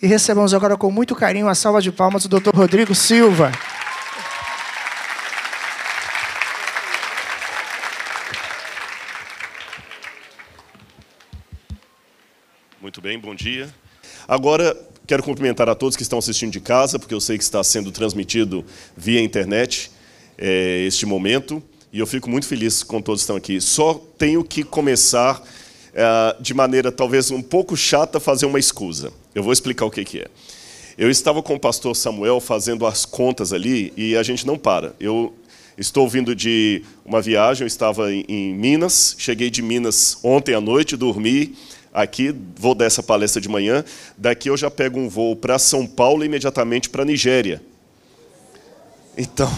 E recebamos agora com muito carinho a salva de palmas do Dr. Rodrigo Silva. Muito bem, bom dia. Agora, quero cumprimentar a todos que estão assistindo de casa, porque eu sei que está sendo transmitido via internet é, este momento, e eu fico muito feliz com todos que estão aqui. Só tenho que começar é, de maneira talvez um pouco chata fazer uma escusa. Eu vou explicar o que, que é. Eu estava com o pastor Samuel fazendo as contas ali e a gente não para. Eu estou vindo de uma viagem, eu estava em, Minas, cheguei de Minas ontem à noite, dormi aqui, vou dar essa palestra de manhã. Daqui eu já pego um voo para São Paulo e imediatamente para a Nigéria. Então,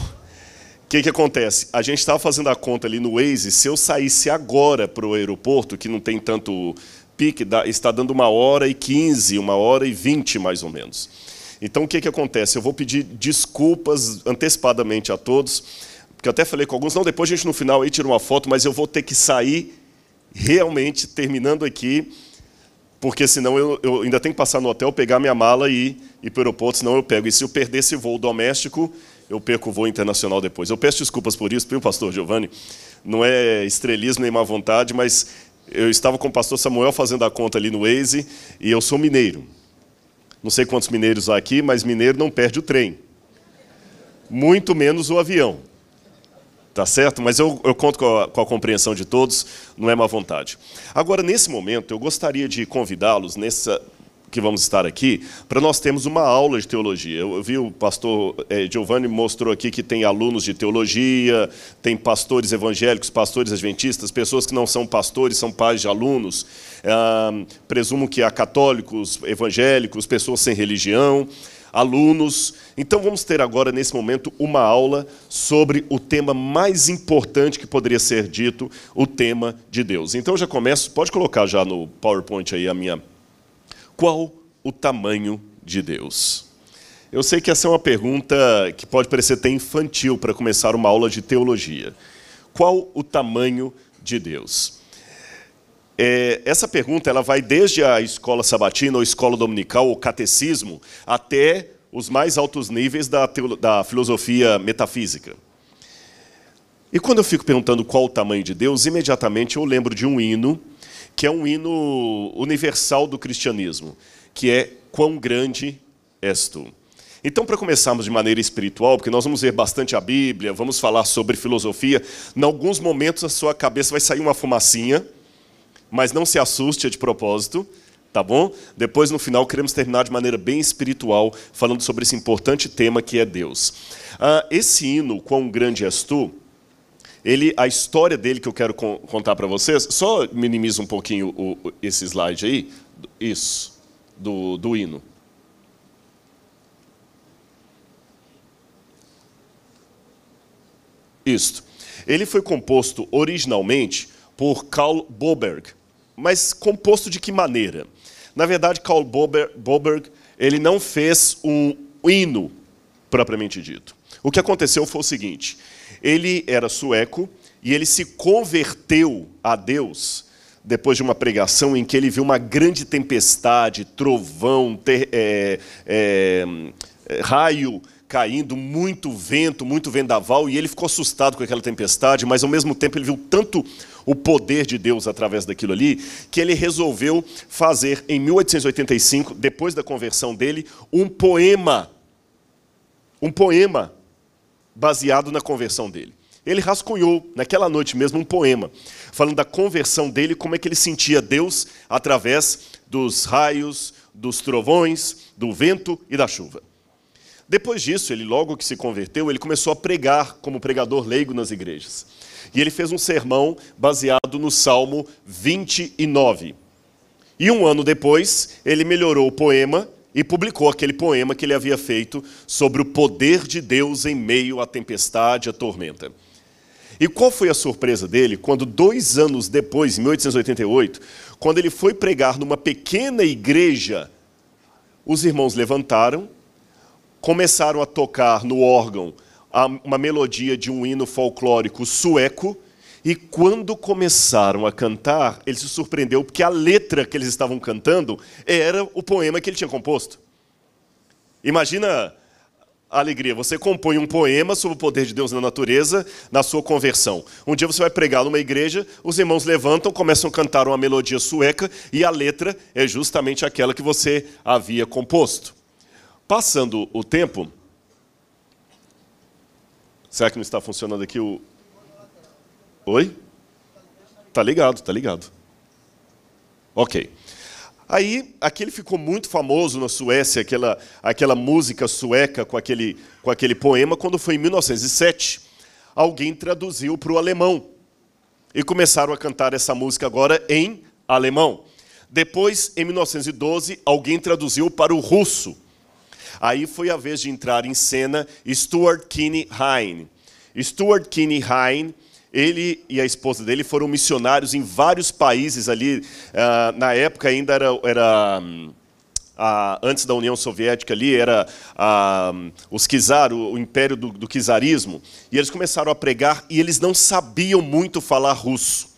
o que, que acontece? A gente estava fazendo a conta ali no Waze, se eu saísse agora para o aeroporto, que não tem tanto pique, está dando uma hora e quinze, uma hora e vinte mais ou menos. Então, o que, que acontece? Eu vou pedir desculpas antecipadamente a todos, porque eu até falei com alguns, não, depois a gente no final aí tira uma foto, mas eu vou ter que sair realmente terminando aqui porque senão eu, eu, ainda tenho que passar no hotel, pegar minha mala e ir para o aeroporto, senão eu pego. E se eu perder esse voo doméstico, eu perco o voo internacional depois. Eu peço desculpas por isso, viu, pastor Giovanni? Não é estrelismo nem má vontade, mas eu estava com o pastor Samuel fazendo a conta ali no Waze e eu sou mineiro. Não sei quantos mineiros há aqui, mas mineiro não perde o trem. Muito menos o avião. Tá certo? Mas eu, eu conto com a, com a, compreensão de todos, não é má vontade. Agora, nesse momento, eu gostaria de convidá-los, nessa que vamos estar aqui, para nós termos uma aula de teologia. Eu vi o pastor eh, Giovanni mostrou aqui que tem alunos de teologia, tem pastores evangélicos, pastores adventistas, pessoas que não são pastores, são pais de alunos. Ah, presumo que há católicos, evangélicos, pessoas sem religião alunos. Então vamos ter agora, nesse momento, uma aula sobre o tema mais importante que poderia ser dito, o tema de Deus. Então já começo, pode colocar já no PowerPoint aí a minha. Qual o tamanho de Deus? Eu sei que essa é uma pergunta que pode parecer até infantil para começar uma aula de teologia. Qual o tamanho de Deus? É, essa pergunta ela vai desde a escola sabatina, ou escola dominical, ou catecismo, até os mais altos níveis da, da filosofia metafísica. E quando eu fico perguntando qual o tamanho de Deus, imediatamente eu lembro de um hino, que é um hino universal do cristianismo, que é Quão grande és tu. Então, para começarmos de maneira espiritual, porque nós vamos ver bastante a Bíblia, vamos falar sobre filosofia, em alguns momentos a sua cabeça vai sair uma fumacinha, mas não se assuste é de propósito, tá bom? Depois, no final, queremos terminar de maneira bem espiritual, falando sobre esse importante tema que é Deus. Ah, esse hino, Quão Grande És Tu, ele, a história dele que eu quero contar para vocês, só minimiza um pouquinho o, esse slide aí, isso, do, do hino. Isto. Ele foi composto originalmente por Karl Boberg, mas composto de que maneira? Na verdade, Karl Boberg ele não fez um hino propriamente dito. O que aconteceu foi o seguinte: ele era sueco e ele se converteu a Deus depois de uma pregação em que ele viu uma grande tempestade, trovão, ter, é, é, raio caindo, muito vento, muito vendaval, e ele ficou assustado com aquela tempestade, mas ao mesmo tempo ele viu tanto o poder de Deus através daquilo ali, que ele resolveu fazer em 1885, depois da conversão dele, um poema. Um poema baseado na conversão dele. Ele rascunhou, naquela noite mesmo, um poema, falando da conversão dele, como é que ele sentia Deus através dos raios, dos trovões, do vento e da chuva. Depois disso, ele logo que se converteu, ele começou a pregar como pregador leigo nas igrejas. E ele fez um sermão baseado no Salmo 29. E um ano depois, ele melhorou o poema e publicou aquele poema que ele havia feito sobre o poder de Deus em meio à tempestade, à tormenta. E qual foi a surpresa dele quando, dois anos depois, em 1888, quando ele foi pregar numa pequena igreja, os irmãos levantaram começaram a tocar no órgão uma melodia de um hino folclórico sueco, e quando começaram a cantar, ele se surpreendeu porque a letra que eles estavam cantando era o poema que ele tinha composto. Imagina a alegria. Você compõe um poema sobre o poder de Deus na natureza, na sua conversão. Um dia você vai pregar numa igreja, os irmãos levantam, começam a cantar uma melodia sueca e a letra é justamente aquela que você havia composto. Passando o tempo. Será que não está funcionando aqui o. Oi? Tá ligado, tá ligado. Ok. Aí, aquele ficou muito famoso na Suécia, aquela, aquela música sueca com aquele, com aquele poema, quando foi em 1907. Alguém traduziu para o alemão. E começaram a cantar essa música agora em alemão. Depois, em 1912, alguém traduziu para o russo. Aí foi a vez de entrar em cena Stuart Kinney Hine. Stuart Kinney Hine ele e a esposa dele foram missionários em vários países ali. Uh, na época ainda era, era uh, antes da União Soviética ali, era uh, os czar, o, o império do, do czarismo. E eles começaram a pregar e eles não sabiam muito falar russo.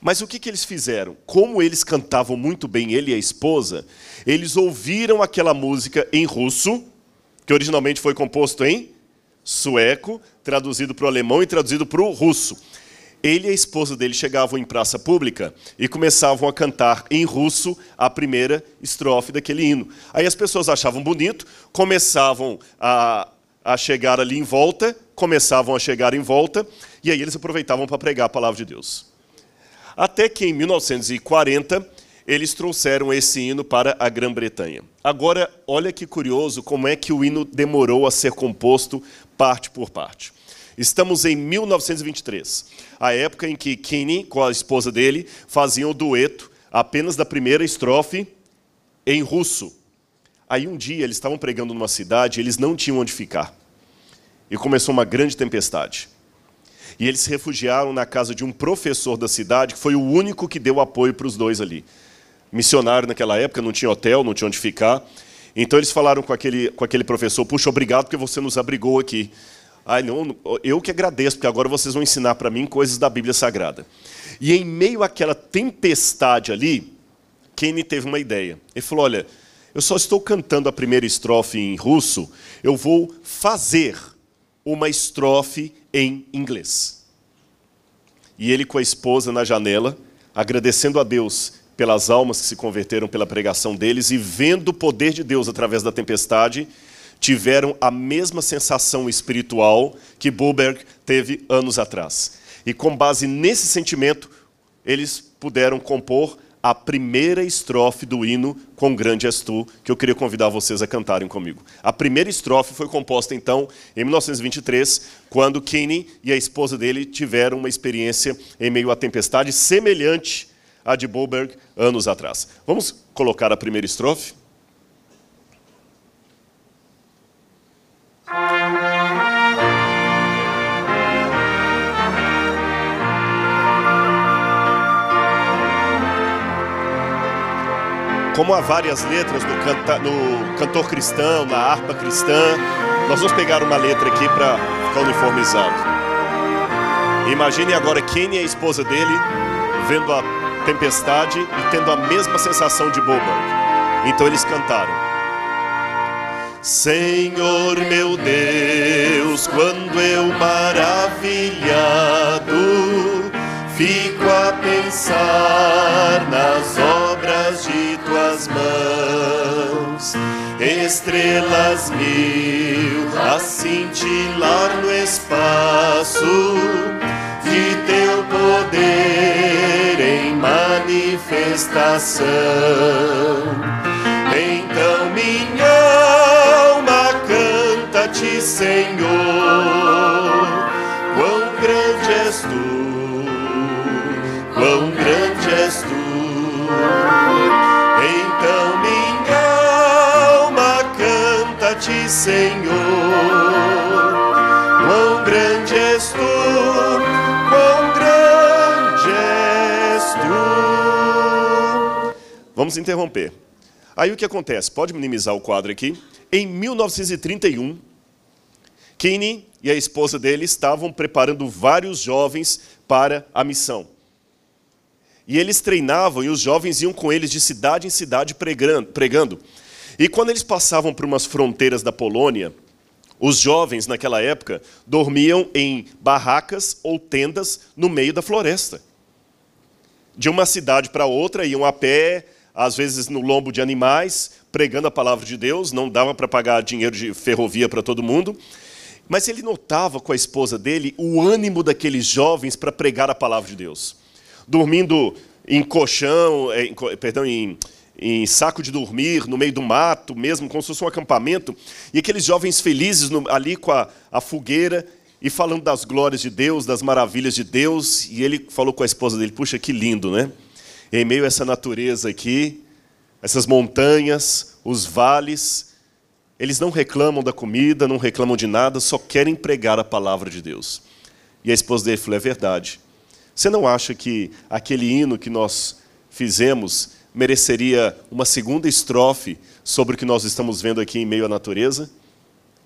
Mas o que, que eles fizeram? Como eles cantavam muito bem, ele e a esposa, eles ouviram aquela música em russo, que originalmente foi composto em sueco, traduzido para o alemão e traduzido para o russo. Ele e a esposa dele chegavam em praça pública e começavam a cantar em russo a primeira estrofe daquele hino. Aí as pessoas achavam bonito, começavam a, a chegar ali em volta, começavam a chegar em volta, e aí eles aproveitavam para pregar a palavra de Deus. Até que em 1940 eles trouxeram esse hino para a Grã-Bretanha. Agora, olha que curioso como é que o hino demorou a ser composto parte por parte. Estamos em 1923, a época em que Kinney, com a esposa dele, faziam o dueto apenas da primeira estrofe em russo. Aí um dia eles estavam pregando numa cidade, eles não tinham onde ficar. E começou uma grande tempestade. E eles se refugiaram na casa de um professor da cidade, que foi o único que deu apoio para os dois ali missionário naquela época, não tinha hotel, não tinha onde ficar. Então eles falaram com aquele, com aquele professor: Puxa, obrigado porque você nos abrigou aqui. Ai, não, eu que agradeço, porque agora vocês vão ensinar para mim coisas da Bíblia Sagrada. E em meio àquela tempestade ali, Kenny teve uma ideia. Ele falou: Olha, eu só estou cantando a primeira estrofe em russo, eu vou fazer uma estrofe em inglês. E ele com a esposa na janela, agradecendo a Deus pelas almas que se converteram pela pregação deles e vendo o poder de Deus através da tempestade, tiveram a mesma sensação espiritual que Buberg teve anos atrás. E com base nesse sentimento, eles puderam compor a primeira estrofe do hino Com Grande És Tu, que eu queria convidar vocês a cantarem comigo. A primeira estrofe foi composta, então, em 1923, quando Kinney e a esposa dele tiveram uma experiência em meio à tempestade semelhante a de anos atrás. Vamos colocar a primeira estrofe? Como há várias letras no, canta, no cantor cristão, na harpa cristã, nós vamos pegar uma letra aqui para ficar uniformizado. Imagine agora quem é a esposa dele vendo a tempestade e tendo a mesma sensação de Boberg. Então eles cantaram. Senhor meu Deus, quando eu maravilhado fico a pensar nas obras de tuas mãos, estrelas mil a cintilar no espaço de teu poder em manifestação. Então minha alma canta-te, Senhor, quão grande és tu, quão grande és tu. Então minha alma canta-te, Senhor, Vamos interromper. Aí o que acontece? Pode minimizar o quadro aqui. Em 1931, Kinney e a esposa dele estavam preparando vários jovens para a missão. E eles treinavam e os jovens iam com eles de cidade em cidade pregando. E quando eles passavam por umas fronteiras da Polônia, os jovens naquela época dormiam em barracas ou tendas no meio da floresta. De uma cidade para outra, iam a pé, às vezes no lombo de animais, pregando a palavra de Deus, não dava para pagar dinheiro de ferrovia para todo mundo. Mas ele notava com a esposa dele o ânimo daqueles jovens para pregar a palavra de Deus. Dormindo em colchão, em, perdão, em, em saco de dormir, no meio do mato, mesmo como se fosse um acampamento, e aqueles jovens felizes no, ali com a, a fogueira e falando das glórias de Deus, das maravilhas de Deus, e ele falou com a esposa dele: Puxa, que lindo, né? Em meio a essa natureza aqui, essas montanhas, os vales, eles não reclamam da comida, não reclamam de nada, só querem pregar a palavra de Deus. E a esposa dele falou: É verdade. Você não acha que aquele hino que nós fizemos mereceria uma segunda estrofe sobre o que nós estamos vendo aqui em meio à natureza?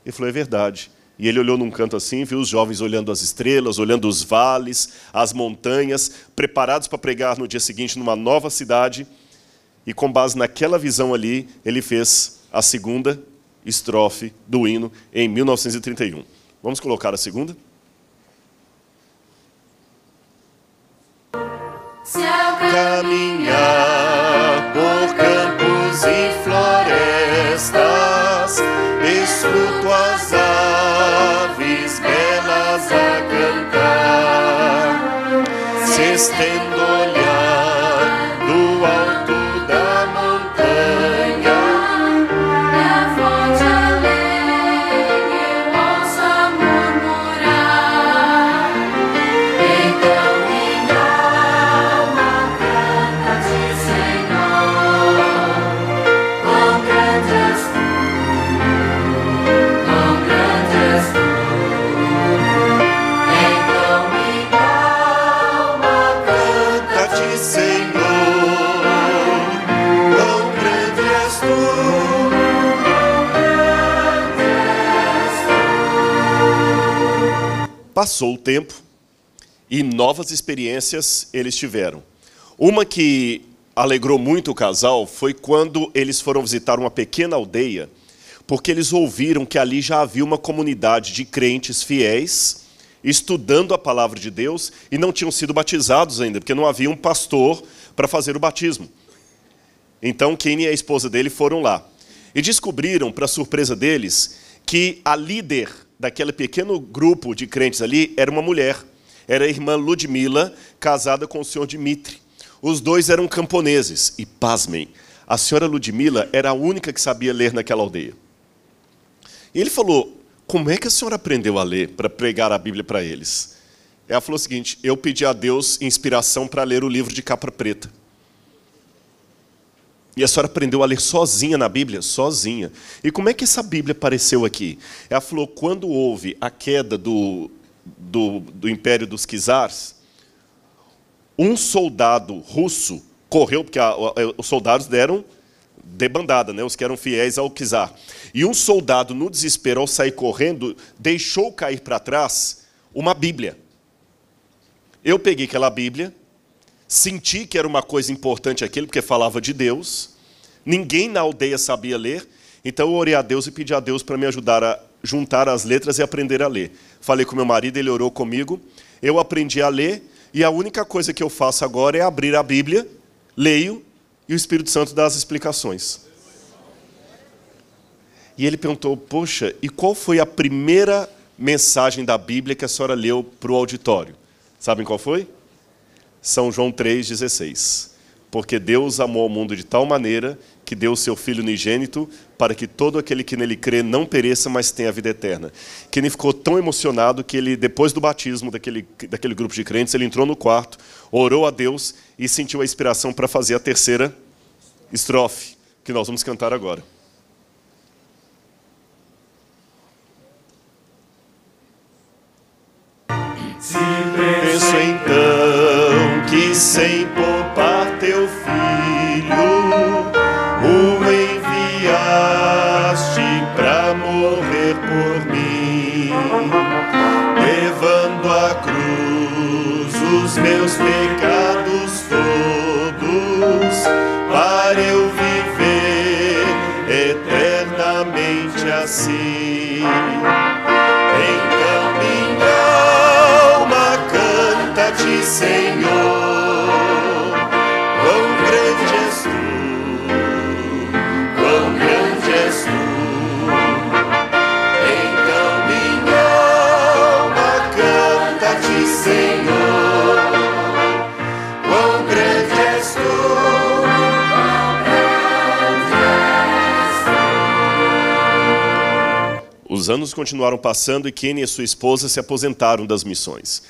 Ele falou: é verdade. E ele olhou num canto assim, viu os jovens olhando as estrelas, olhando os vales, as montanhas, preparados para pregar no dia seguinte numa nova cidade. E com base naquela visão ali, ele fez a segunda estrofe do hino em 1931. Vamos colocar a segunda? Se caminhar por campos e florestas, escuto as aves estendo Passou o tempo e novas experiências eles tiveram. Uma que alegrou muito o casal foi quando eles foram visitar uma pequena aldeia, porque eles ouviram que ali já havia uma comunidade de crentes fiéis estudando a palavra de Deus e não tinham sido batizados ainda, porque não havia um pastor para fazer o batismo. Então, Kenny e a esposa dele foram lá. E descobriram, para surpresa deles, que a líder daquele pequeno grupo de crentes ali era uma mulher. Era a irmã Ludmila, casada com o senhor Dimitri. Os dois eram camponeses. E, pasmem, a senhora Ludmila era a única que sabia ler naquela aldeia. E ele falou: Como é que a senhora aprendeu a ler para pregar a Bíblia para eles? Ela falou o seguinte: Eu pedi a Deus inspiração para ler o livro de capa preta. E a senhora aprendeu a ler sozinha na Bíblia? Sozinha. E como é que essa Bíblia apareceu aqui? Ela falou: quando houve a queda do, do, do Império dos Czars, um soldado russo correu, porque a, a, os soldados deram debandada, né, os que eram fiéis ao czar. E um soldado, no desespero, ao sair correndo, deixou cair para trás uma Bíblia. Eu peguei aquela Bíblia, senti que era uma coisa importante aquilo, porque falava de Deus. Ninguém na aldeia sabia ler, então eu orei a Deus e pedi a Deus para me ajudar a juntar as letras e aprender a ler. Falei com meu marido, ele orou comigo, eu aprendi a ler, e a única coisa que eu faço agora é abrir a Bíblia, leio, e o Espírito Santo dá as explicações. E ele perguntou: Poxa, e qual foi a primeira mensagem da Bíblia que a senhora leu para o auditório? Sabem qual foi? São João 3,16. Porque Deus amou o mundo de tal maneira que deu o seu Filho unigênito para que todo aquele que nele crê não pereça, mas tenha a vida eterna. Que ele ficou tão emocionado que ele, depois do batismo daquele, daquele grupo de crentes, ele entrou no quarto, orou a Deus e sentiu a inspiração para fazer a terceira estrofe, que nós vamos cantar agora. Sem poupar teu filho, o enviaste para morrer por mim, levando à cruz os meus pecados todos, para eu viver eternamente assim. Então minha alma canta-te, Senhor. Os anos continuaram passando e Kenny e sua esposa se aposentaram das missões.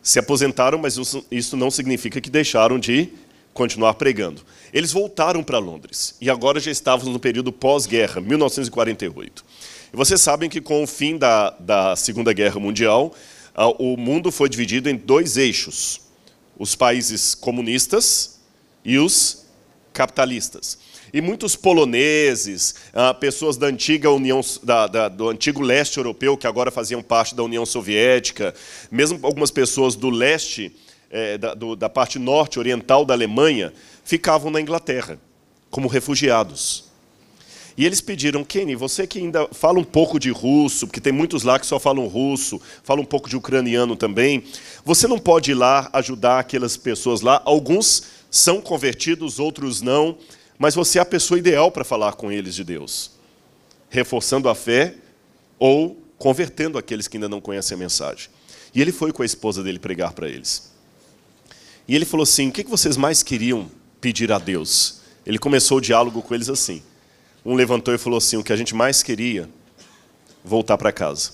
Se aposentaram, mas isso- não significa que deixaram de continuar pregando. Eles voltaram para Londres e agora já estávamos no período pós-guerra, 1948. E vocês sabem que com o fim da, da Segunda Guerra Mundial, ah, o mundo foi dividido em dois eixos: os países comunistas e os capitalistas. E muitos poloneses, ah, pessoas da antiga União, da- da- do antigo leste europeu, que agora faziam parte da União Soviética, mesmo algumas pessoas do leste, eh, da, do- da parte norte oriental da Alemanha, ficavam na Inglaterra como refugiados. E eles pediram, Kenny, você que ainda fala um pouco de russo, porque tem muitos lá que só falam russo, fala um pouco de ucraniano também, você não pode ir lá ajudar aquelas pessoas lá? Alguns são convertidos, outros não, mas você é a pessoa ideal para falar com eles de Deus, reforçando a fé ou convertendo aqueles que ainda não conhecem a mensagem. E ele foi com a esposa dele pregar para eles. E ele falou assim: o que vocês mais queriam pedir a Deus? Ele começou o diálogo com eles assim. Um levantou e falou assim: o que a gente mais queria, voltar para casa.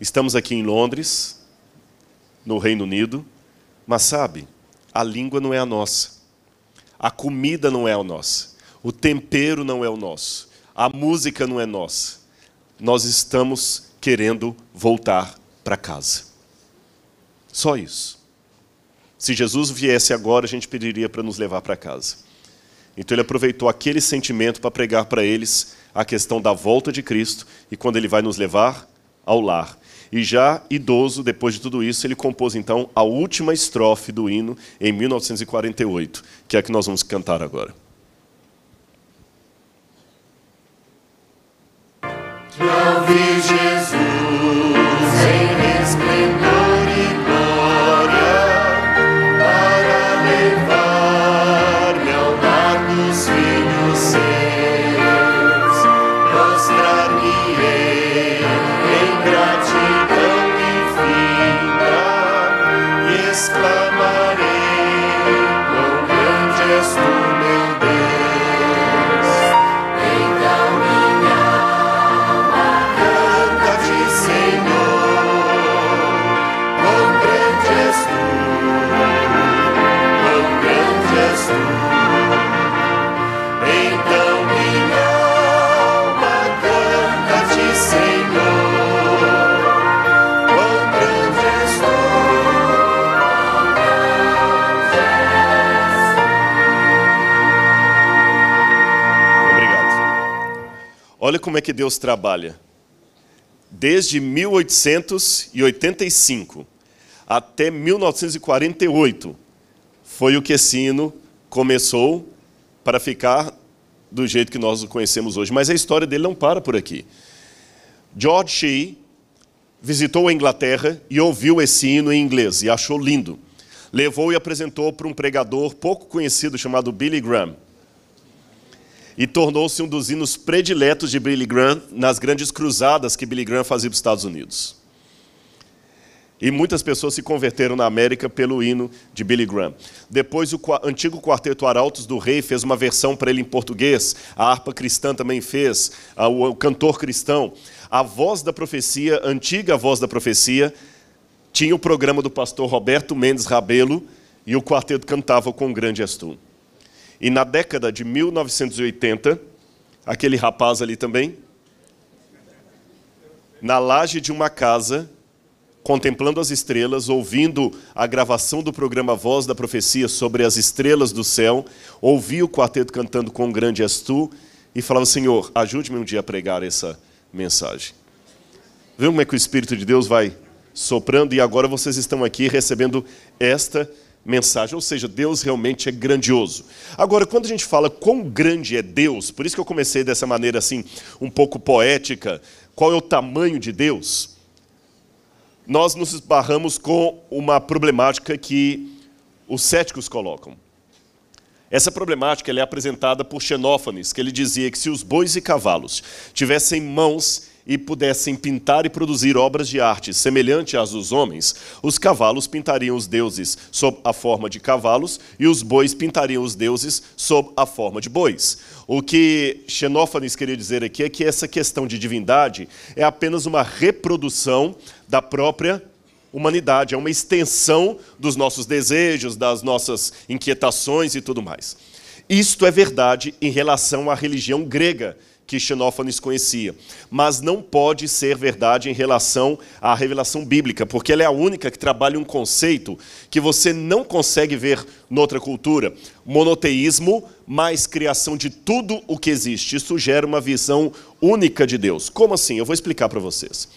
Estamos aqui em Londres, no Reino Unido, mas sabe, a língua não é a nossa, a comida não é a nossa, o tempero não é o nosso, a música não é nossa. Nós estamos querendo voltar para casa. Só isso. Se Jesus viesse agora, a gente pediria para nos levar para casa. Então ele aproveitou aquele sentimento para pregar para eles a questão da volta de Cristo e quando ele vai nos levar ao lar. E já idoso, depois de tudo isso, ele compôs então a última estrofe do hino em 1948, que é a que nós vamos cantar agora. Ao vi como é que Deus trabalha. Desde 1885 até 1948 foi o que esse hino começou para ficar do jeito que nós o conhecemos hoje. Mas a história dele não para por aqui. George Shea visitou a Inglaterra e ouviu esse hino em inglês e achou lindo. Levou e apresentou para um pregador pouco conhecido chamado Billy Graham e tornou-se um dos hinos prediletos de Billy Graham nas grandes cruzadas que Billy Graham fazia para os Estados Unidos. E muitas pessoas se converteram na América pelo hino de Billy Graham. Depois, o antigo quarteto Arautos do Rei fez uma versão para ele em português. A harpa cristã também fez. O, cantor cristão. A voz da profecia, antiga voz da profecia, tinha o programa do pastor Roberto Mendes Rabelo e o quarteto cantava com grande és tu. E na década de 1980, aquele rapaz ali também, na laje de uma casa, contemplando as estrelas, ouvindo a gravação do programa Voz da Profecia sobre as estrelas do céu, ouvia o quarteto cantando com grande és tu e falava: Senhor, ajude-me um dia a pregar essa mensagem. Viu como é que o Espírito de Deus vai soprando e agora vocês estão aqui recebendo esta mensagem, ou seja, Deus realmente é grandioso. Agora, quando a gente fala quão grande é Deus, por isso que eu comecei dessa maneira assim, um pouco poética, qual é o tamanho de Deus? Nós nos esbarramos com uma problemática que os céticos colocam. Essa problemática é apresentada por Xenófanes, que ele dizia que se os bois e cavalos tivessem mãos e pudessem pintar e produzir obras de arte semelhante às dos homens, os cavalos pintariam os deuses sob a forma de cavalos e os bois pintariam os deuses sob a forma de bois. O que Xenófanes queria dizer aqui é que essa questão de divindade é apenas uma reprodução da própria humanidade, é uma extensão dos nossos desejos, das nossas inquietações e tudo mais. Isto é verdade em relação à religião grega que Xenófanes conhecia, mas não pode ser verdade em relação à revelação bíblica, porque ela é a única que trabalha um conceito que você não consegue ver noutra cultura: monoteísmo mais criação de tudo o que existe. Isso gera uma visão única de Deus. Como assim? Eu vou explicar para vocês.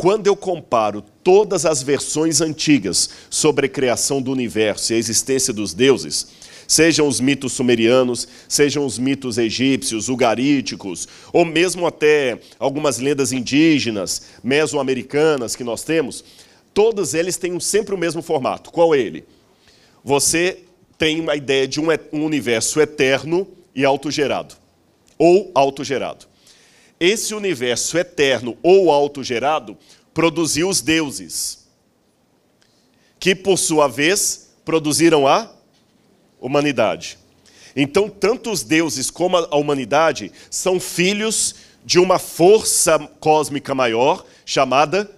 Quando eu comparo todas as versões antigas sobre a criação do universo e a existência dos deuses, sejam os mitos sumerianos, sejam os mitos egípcios, ugaríticos, ou mesmo até algumas lendas indígenas, mesoamericanas que nós temos, todos eles têm sempre o mesmo formato. Qual é ele? Você tem uma ideia de um, universo eterno e autogerado, ou autogerado. Esse universo eterno ou autogerado produziu os deuses, que por sua vez produziram a humanidade. Então, tanto os deuses como a humanidade são filhos de uma força cósmica maior chamada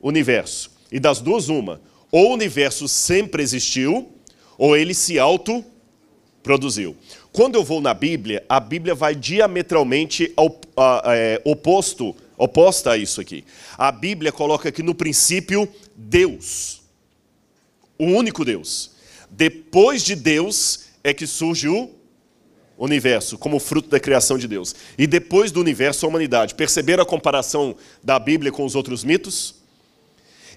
universo. E das duas, uma: ou o universo sempre existiu, ou ele se autoproduziu. Quando eu vou na Bíblia, a Bíblia vai diametralmente ao, a, é, oposto, oposta a isso aqui. A Bíblia coloca que no princípio Deus, o único Deus. Depois de Deus é que surge o universo, como fruto da criação de Deus. E depois do universo, a humanidade. Perceberam a comparação da Bíblia com os outros mitos?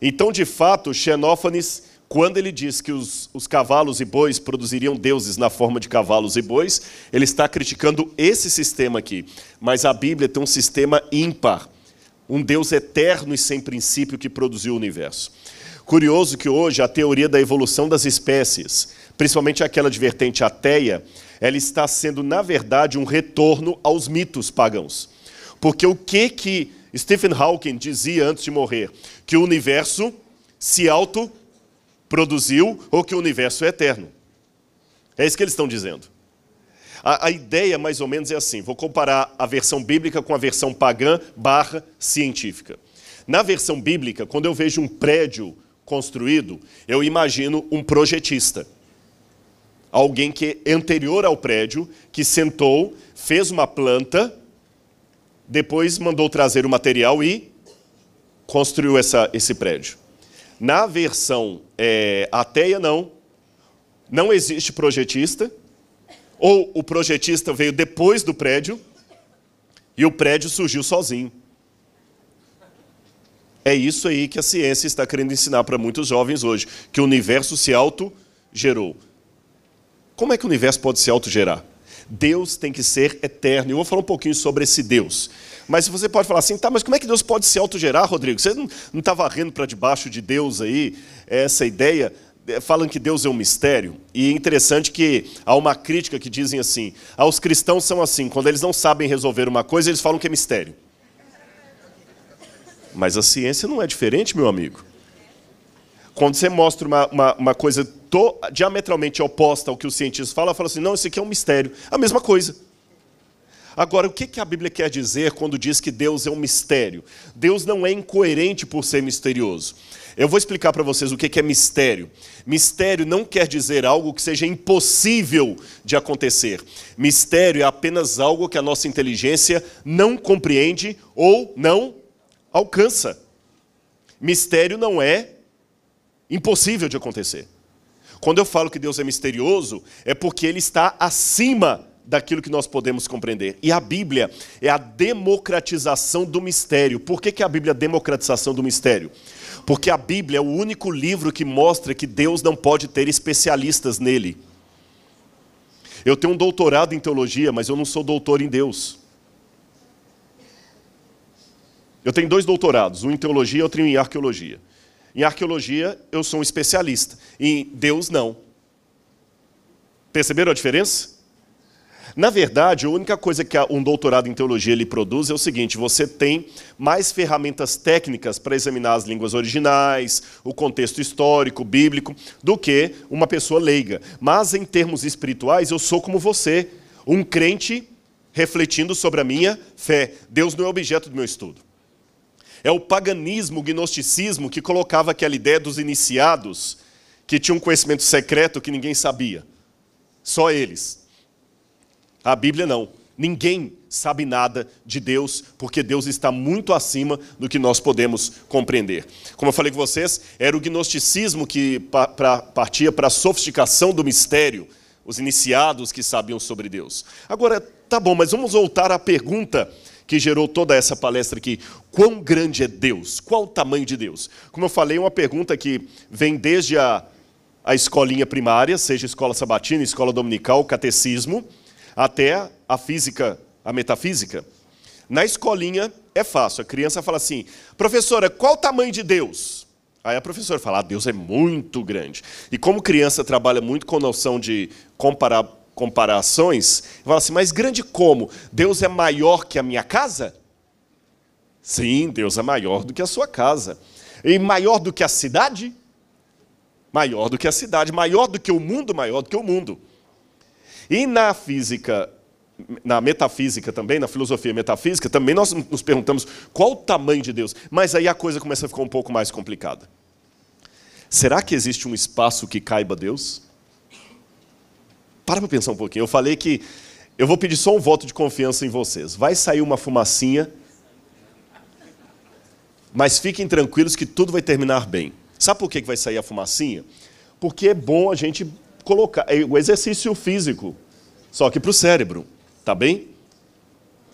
Então, de fato, Xenófanes quando ele diz que os, os, cavalos e bois produziriam deuses na forma de cavalos e bois, ele está criticando esse sistema aqui. Mas a Bíblia tem um sistema ímpar, um Deus eterno e sem princípio que produziu o universo. Curioso que hoje a teoria da evolução das espécies, principalmente aquela de vertente ateia, ela está sendo, na verdade, um retorno aos mitos pagãos. Porque o que, que Stephen Hawking dizia antes de morrer? Que o universo se auto produziu ou que o universo é eterno. É isso que eles estão dizendo. A, a, ideia, mais ou menos, é assim: vou comparar a versão bíblica com a versão pagã barra científica. Na versão bíblica, quando eu vejo um prédio construído, eu imagino um projetista. Alguém que anterior ao prédio, que sentou, fez uma planta, depois mandou trazer o material e construiu essa, esse prédio. Na versão é, ateia, não. Não existe projetista. Ou o projetista veio depois do prédio e o prédio surgiu sozinho. É isso aí que a ciência está querendo ensinar para muitos jovens hoje, que o universo se autogerou. Como é que o universo pode se autogerar? Deus tem que ser eterno. Eu vou falar um pouquinho sobre esse Deus. Mas você pode falar assim, tá, mas como é que Deus pode se autogerar, Rodrigo? Você não está varrendo para debaixo de Deus aí essa ideia? É, falam que Deus é um mistério. E é interessante que há uma crítica que dizem assim: ah, os cristãos são assim, quando eles não sabem resolver uma coisa, eles falam que é mistério. Mas a ciência não é diferente, meu amigo. Quando você mostra uma, uma, uma coisa to, diametralmente oposta ao que os cientistas falam, fala assim: não, isso aqui é um mistério. A mesma coisa. Agora, o que a Bíblia quer dizer quando diz que Deus é um mistério? Deus não é incoerente por ser misterioso. Eu vou explicar para vocês o que é mistério. Mistério não quer dizer algo que seja impossível de acontecer. Mistério é apenas algo que a nossa inteligência não compreende ou não alcança. Mistério não é impossível de acontecer. Quando eu falo que Deus é misterioso, é porque ele está acima daquilo que nós podemos compreender. E a Bíblia é a democratização do mistério. Por que, que a Bíblia é a democratização do mistério? Porque a Bíblia é o único livro que mostra que Deus não pode ter especialistas nele. Eu tenho um doutorado em teologia, mas eu não sou doutor em Deus. Eu tenho dois doutorados, um em teologia e outro em arqueologia. Em arqueologia, eu sou um especialista. Em Deus, não. Perceberam a diferença? Na verdade, a única coisa que um doutorado em teologia lhe produz é o seguinte: você tem mais ferramentas técnicas para examinar as línguas originais, o contexto histórico, bíblico, do que uma pessoa leiga. Mas em termos espirituais, eu sou como você, um crente refletindo sobre a minha fé. Deus não é objeto do meu estudo. É o paganismo, o gnosticismo que colocava aquela ideia dos iniciados que tinham um conhecimento secreto que ninguém sabia. Só eles. A Bíblia não. Ninguém sabe nada de Deus, porque Deus está muito acima do que nós podemos compreender. Como eu falei com vocês, era o gnosticismo que partia para a sofisticação do mistério, os iniciados que sabiam sobre Deus. Agora, tá bom, mas vamos voltar à pergunta que gerou toda essa palestra aqui. Quão grande é Deus? Qual o tamanho de Deus? Como eu falei, é uma pergunta que vem desde a, a escolinha primária, seja escola sabatina, escola dominical, catecismo, até a física, a metafísica. Na escolinha é fácil, a criança fala assim: professora, qual o tamanho de Deus? Aí a professora fala: ah, Deus é muito grande. E como criança trabalha muito com noção de comparar comparações, fala assim: mas grande como? Deus é maior que a minha casa? Sim, Deus é maior do que a sua casa. E maior do que a cidade? Maior do que a cidade. Maior do que o mundo? Maior do que o mundo. E na física, na metafísica também, na filosofia metafísica, também nós nos perguntamos qual o tamanho de Deus. Mas aí a coisa começa a ficar um pouco mais complicada. Será que existe um espaço que caiba Deus? Para para pensar um pouquinho. Eu falei que eu vou pedir só um voto de confiança em vocês. Vai sair uma fumacinha, mas fiquem tranquilos que tudo vai terminar bem. Sabe por que vai sair a fumacinha? Porque é bom a gente colocar é o exercício físico, só que para o cérebro, tá bem?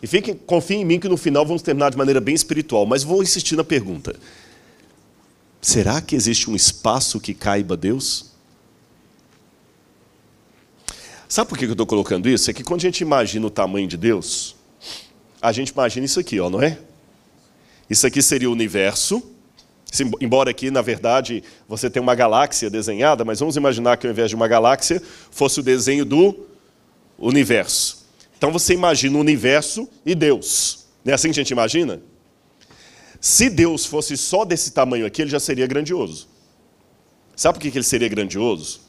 E fiquem, confiem em mim que no final vamos terminar de maneira bem espiritual, mas vou insistir na pergunta. Será que existe um espaço que caiba Deus? Sabe por que eu estou colocando isso? É que quando a gente imagina o tamanho de Deus, a gente imagina isso aqui, ó, não é? Isso aqui seria o universo. Embora aqui, na verdade, você tenha uma galáxia desenhada, mas vamos imaginar que ao invés de uma galáxia, fosse o desenho do universo. Então você imagina o universo e Deus. Não é assim que a gente imagina? Se Deus fosse só desse tamanho aqui, ele já seria grandioso. Sabe por que ele seria grandioso?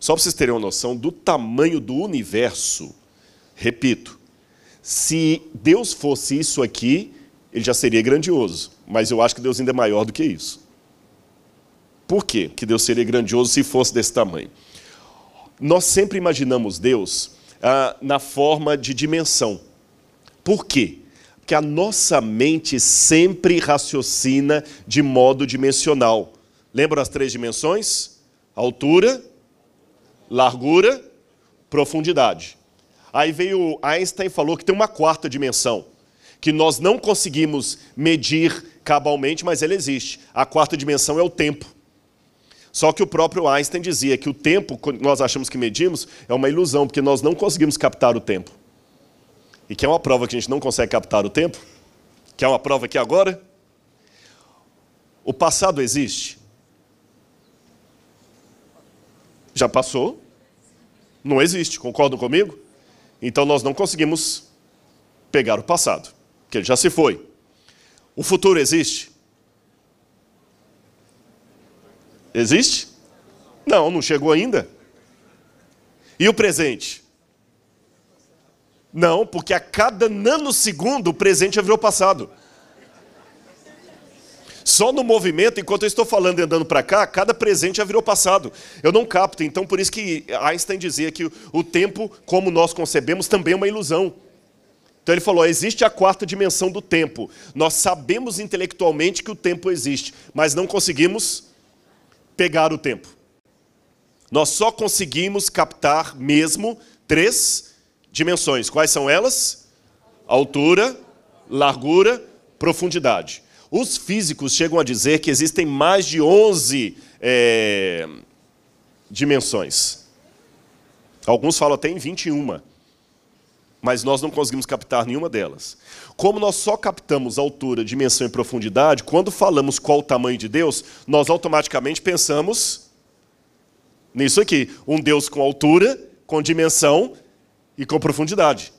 Só para vocês terem uma noção do tamanho do universo, repito, se Deus fosse isso aqui, ele já seria grandioso. Mas eu acho que Deus ainda é maior do que isso. Por quê que Deus seria grandioso se fosse desse tamanho? Nós sempre imaginamos Deus ah, na forma de dimensão. Por quê? Porque a nossa mente sempre raciocina de modo dimensional. Lembra as três dimensões? Altura, largura, profundidade. Aí veio Einstein e falou que tem uma quarta dimensão, que nós não conseguimos medir cabalmente, mas ela existe. A quarta dimensão é o tempo. Só que o próprio Einstein dizia que o tempo, nós achamos que medimos, é uma ilusão, porque nós não conseguimos captar o tempo. E que é uma prova que a gente não consegue captar o tempo? Que é uma prova aqui agora? O passado existe? Já passou, não existe, concordam comigo? Então nós não conseguimos pegar o passado, que ele já se foi. O futuro existe? Existe? Não, não chegou ainda. E o presente? Não, porque a cada nanosegundo o presente já virou passado. Só no movimento, enquanto eu estou falando e andando para cá, cada presente já virou passado. Eu não capto. Então, por isso que Einstein dizia que o tempo, como nós concebemos, também é uma ilusão. Então ele falou: existe a quarta dimensão do tempo. Nós sabemos intelectualmente que o tempo existe, mas não conseguimos pegar o tempo. Nós só conseguimos captar mesmo três dimensões. Quais são elas? Altura, largura, profundidade. Os físicos chegam a dizer que existem mais de 11 é, dimensões. Alguns falam até em 21. Mas nós não conseguimos captar nenhuma delas. Como nós só captamos altura, dimensão e profundidade, quando falamos qual o tamanho de Deus, nós automaticamente pensamos nisso aqui: um Deus com altura, com dimensão e com profundidade.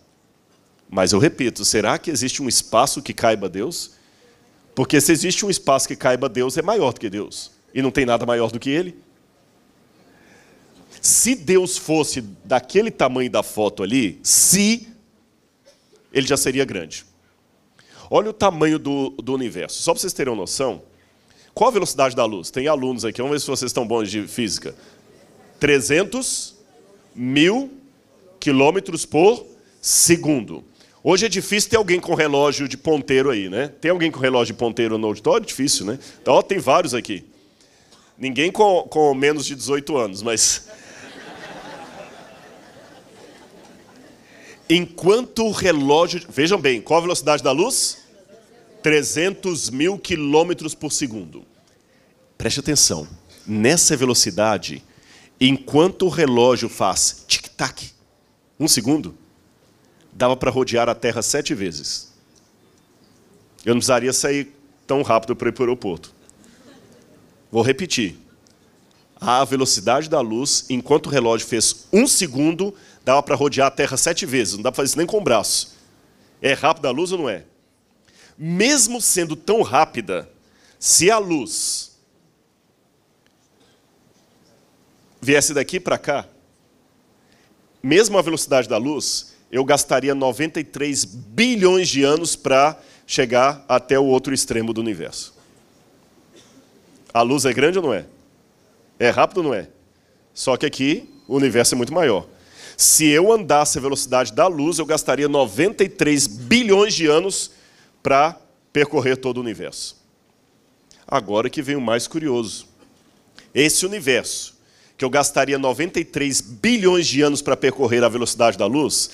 Mas eu repito, será que existe um espaço que caiba Deus? Porque se existe um espaço que caiba Deus, é maior do que Deus. E não tem nada maior do que Ele. Se Deus fosse daquele tamanho da foto ali, se, ele já seria grande. Olha o tamanho do, do universo. Só para vocês terem uma noção, qual a velocidade da luz? Tem alunos aqui, vamos ver se vocês estão bons de física. 300 mil quilômetros por segundo. Hoje é difícil ter alguém com relógio de ponteiro aí, né? Tem alguém com relógio de ponteiro no auditório? Difícil, né? Então, ó, tem vários aqui. Ninguém com, com menos de 18 anos, mas Enquanto o relógio. Vejam bem, qual a velocidade da luz? 300 mil quilômetros por segundo. Preste atenção. Nessa velocidade, enquanto o relógio faz tic-tac, um segundo, dava para rodear a Terra sete vezes. Eu não precisaria sair tão rápido para ir para o aeroporto. Vou repetir. A velocidade da luz, enquanto o relógio fez um segundo, dava para rodear a Terra sete vezes, não dá para fazer isso nem com o braço. É rápida a luz ou não é? Mesmo sendo tão rápida, se a luz viesse daqui para cá, mesmo a velocidade da luz, eu gastaria 93 bilhões de anos para chegar até o outro extremo do universo. A luz é grande ou não é? É rápido ou não é? Só que aqui o universo é muito maior. Se eu andasse a velocidade da luz, eu gastaria 93 bilhões de anos para percorrer todo o universo. Agora que vem o mais curioso. Esse universo, que eu gastaria 93 bilhões de anos para percorrer a velocidade da luz,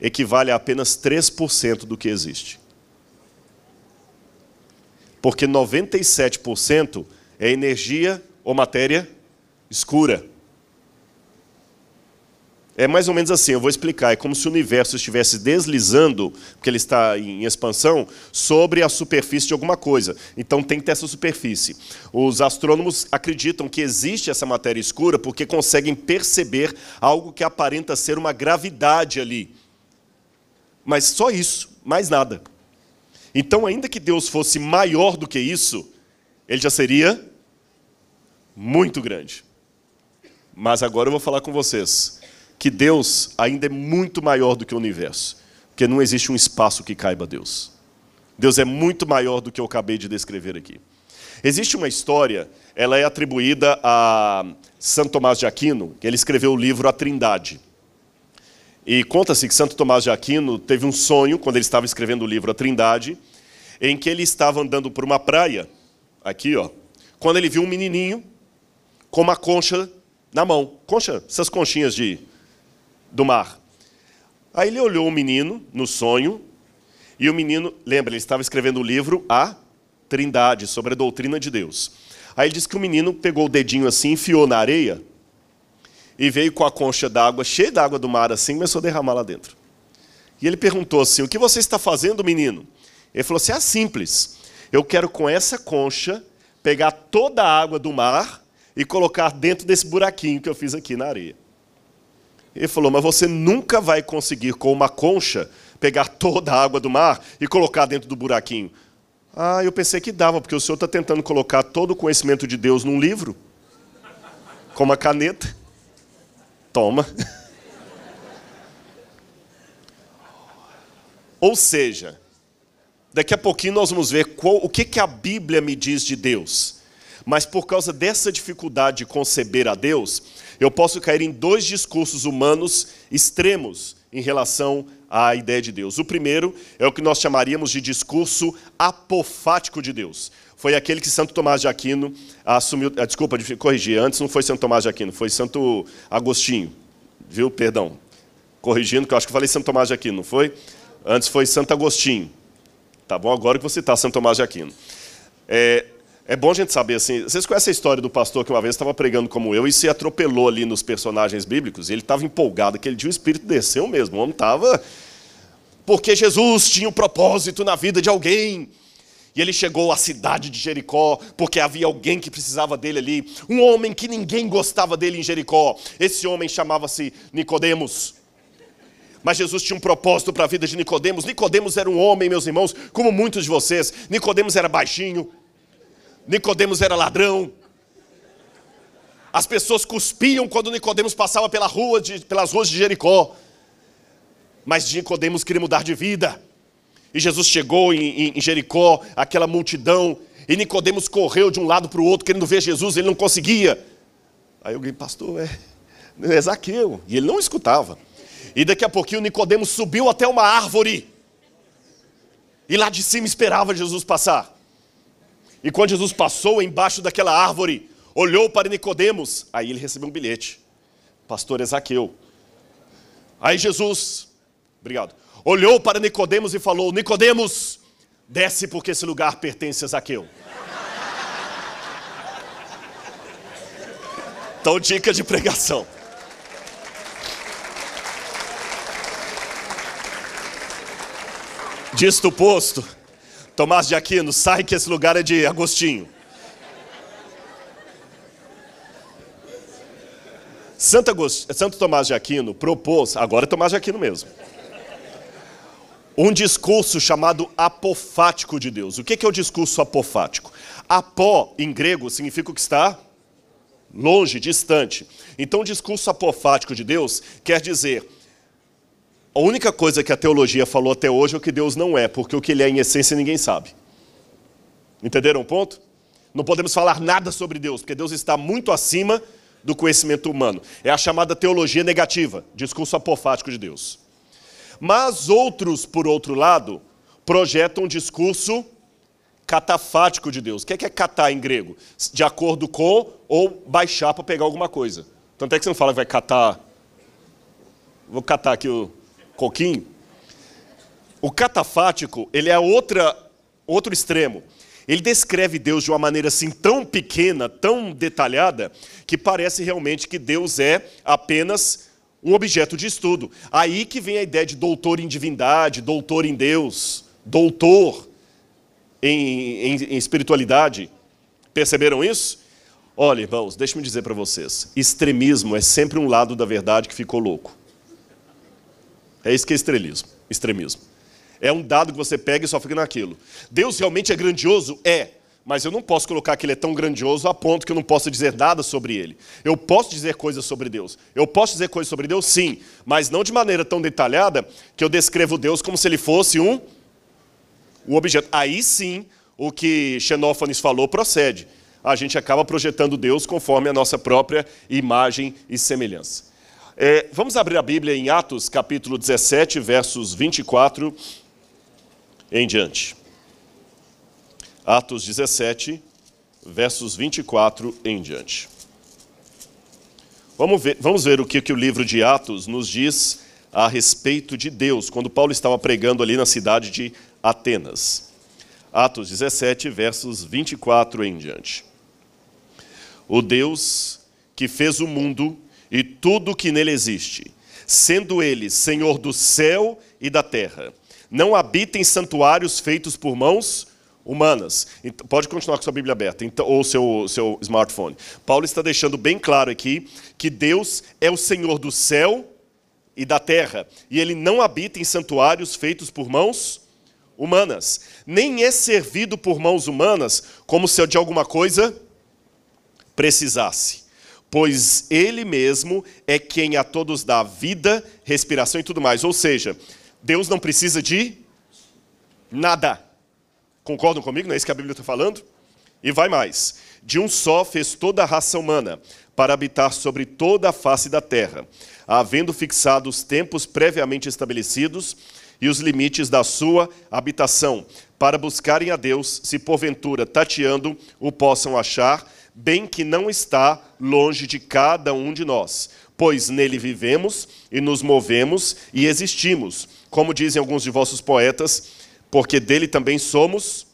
equivale a apenas 3% do que existe. Porque 97% é energia ou matéria escura. É mais ou menos assim, eu vou explicar. É como se o universo estivesse deslizando, porque ele está em expansão, sobre a superfície de alguma coisa. Então tem que ter essa superfície. Os astrônomos acreditam que existe essa matéria escura porque conseguem perceber algo que aparenta ser uma gravidade ali. Mas só isso, mais nada. Então, ainda que Deus fosse maior do que isso, ele já seria muito grande. Mas agora eu vou falar com vocês que Deus ainda é muito maior do que o universo, porque não existe um espaço que caiba Deus. Deus é muito maior do que eu acabei de descrever aqui. Existe uma história, ela é atribuída a Santo Tomás de Aquino, que ele escreveu o livro A Trindade. E conta-se que Santo Tomás de Aquino teve um sonho, quando ele estava escrevendo o livro A Trindade, em que ele estava andando por uma praia, aqui, ó, quando ele viu um menininho com uma concha na mão. Concha, essas conchinhas de do mar. Aí ele olhou o menino no sonho, e o menino, lembra, ele estava escrevendo o livro A Trindade, sobre a doutrina de Deus. Aí ele disse que o menino pegou o dedinho assim, enfiou na areia, e veio com a concha d'água, cheia d'água do mar assim, começou a derramar lá dentro. E ele perguntou assim: O que você está fazendo, menino? Ele falou assim: É simples. Eu quero com essa concha pegar toda a água do mar e colocar dentro desse buraquinho que eu fiz aqui na areia. Ele falou: Mas você nunca vai conseguir, com uma concha, pegar toda a água do mar e colocar dentro do buraquinho. Ah, eu pensei que dava, porque o senhor está tentando colocar todo o conhecimento de Deus num livro, com uma caneta. Toma. Ou seja, daqui a pouquinho nós vamos ver qual, o que, que a Bíblia me diz de Deus. Mas por causa dessa dificuldade de conceber a Deus, eu posso cair em dois discursos humanos extremos em relação à ideia de Deus. O primeiro é o que nós chamaríamos de discurso apofático de Deus. Foi aquele que Santo Tomás de Aquino assumiu. Ah, desculpa, de corrigir, antes não foi Santo Tomás de Aquino, foi Santo Agostinho. Viu? Perdão. Corrigindo, que eu acho que falei Santo Tomás de Aquino, não foi? Antes foi Santo Agostinho. Tá bom? Agora que você está, Santo Tomás de Aquino. É, é bom a gente saber assim. Vocês conhecem a história do pastor que uma vez estava pregando como eu e se atropelou ali nos personagens bíblicos? Ele estava empolgado, aquele dia o espírito desceu mesmo. O homem estava. Porque Jesus tinha um propósito na vida de alguém. E ele chegou à cidade de Jericó, porque havia alguém que precisava dele ali, um homem que ninguém gostava dele em Jericó. Esse homem chamava-se Nicodemos. Mas Jesus tinha um propósito para a vida de Nicodemos. Nicodemos era um homem, meus irmãos, como muitos de vocês. Nicodemos era baixinho, Nicodemos era ladrão. As pessoas cuspiam quando Nicodemos passava pela rua de, pelas ruas de Jericó. Mas Nicodemos queria mudar de vida. E Jesus chegou em, em Jericó, aquela multidão, e Nicodemos correu de um lado para o outro, querendo ver Jesus, ele não conseguia. Aí alguém, pastor, é, é Zaqueu. E ele não escutava. E daqui a pouquinho Nicodemos subiu até uma árvore. E lá de cima esperava Jesus passar. E quando Jesus passou embaixo daquela árvore, olhou para Nicodemos, aí ele recebeu um bilhete. Pastor Ezaqueu. Aí Jesus, obrigado, olhou para Nicodemos e falou: Nicodemos, desce porque esse lugar pertence a Ezaqueu. Então, dica de pregação. Disto posto, Tomás de Aquino, sai que esse lugar é de Agostinho. Santo, Agost... Santo Tomás de Aquino propôs, agora é Tomás de Aquino mesmo, um discurso chamado apofático de Deus. O que é o discurso apofático? Apó, em grego, significa o que está longe, distante. Então, o discurso apofático de Deus quer dizer a única coisa que a teologia falou até hoje é o que Deus não é, porque o que ele é em essência ninguém sabe. Entenderam o ponto? Não podemos falar nada sobre Deus, porque Deus está muito acima do conhecimento humano. É a chamada teologia negativa, discurso apofático de Deus. Mas outros, por outro lado, projetam um discurso catafático de Deus. O que é, é catar em grego? De acordo com ou baixar para pegar alguma coisa. Tanto é que você não fala que vai catar. Vou catar aqui o, coquinho. O catafático, ele é outra, outro extremo. Ele descreve Deus de uma maneira assim tão pequena, tão detalhada, que parece realmente que Deus é apenas um objeto de estudo. Aí que vem a ideia de doutor em divindade, doutor em Deus, doutor em, em, em espiritualidade. Perceberam isso? Olha, irmãos, deixe-me dizer para vocês: extremismo é sempre um lado da verdade que ficou louco. É isso que é estrelismo, extremismo. É um dado que você pega e só fica naquilo. Deus realmente é grandioso? É. Mas eu não posso colocar que ele é tão grandioso a ponto que eu não possa dizer nada sobre ele. Eu posso dizer coisas sobre Deus. Eu posso dizer coisas sobre Deus, sim, mas não de maneira tão detalhada que eu descrevo Deus como se ele fosse um, um objeto. Aí sim, o que Xenófanes falou procede. A gente acaba projetando Deus conforme a nossa própria imagem e semelhança. É, vamos abrir a Bíblia em Atos, capítulo 17, versos 24 em diante. Atos 17, versos 24 em diante. Vamos ver, vamos ver o que, que o livro de Atos nos diz a respeito de Deus, quando Paulo estava pregando ali na cidade de Atenas. Atos 17, versos 24 em diante. O Deus que fez o mundo e tudo o que nele existe, sendo ele Senhor do céu e da terra. Não habita em santuários feitos por mãos humanas. Então, pode continuar com sua Bíblia aberta, então, ou seu, seu smartphone. Paulo está deixando bem claro aqui que Deus é o Senhor do céu e da terra, e ele não habita em santuários feitos por mãos humanas, nem é servido por mãos humanas como se de alguma coisa precisasse pois Ele mesmo é quem a todos dá vida, respiração e tudo mais. Ou seja, Deus não precisa de nada. Concordam comigo? Não é isso que a Bíblia está falando? E vai mais. De um só fez toda a raça humana, para habitar sobre toda a face da terra, havendo fixado os tempos previamente estabelecidos e os limites da sua habitação, para buscarem a Deus, se porventura tateando o possam achar bem que não está longe de cada um de nós, pois nele vivemos e nos movemos e existimos, como dizem alguns de vossos poetas, porque dele também somos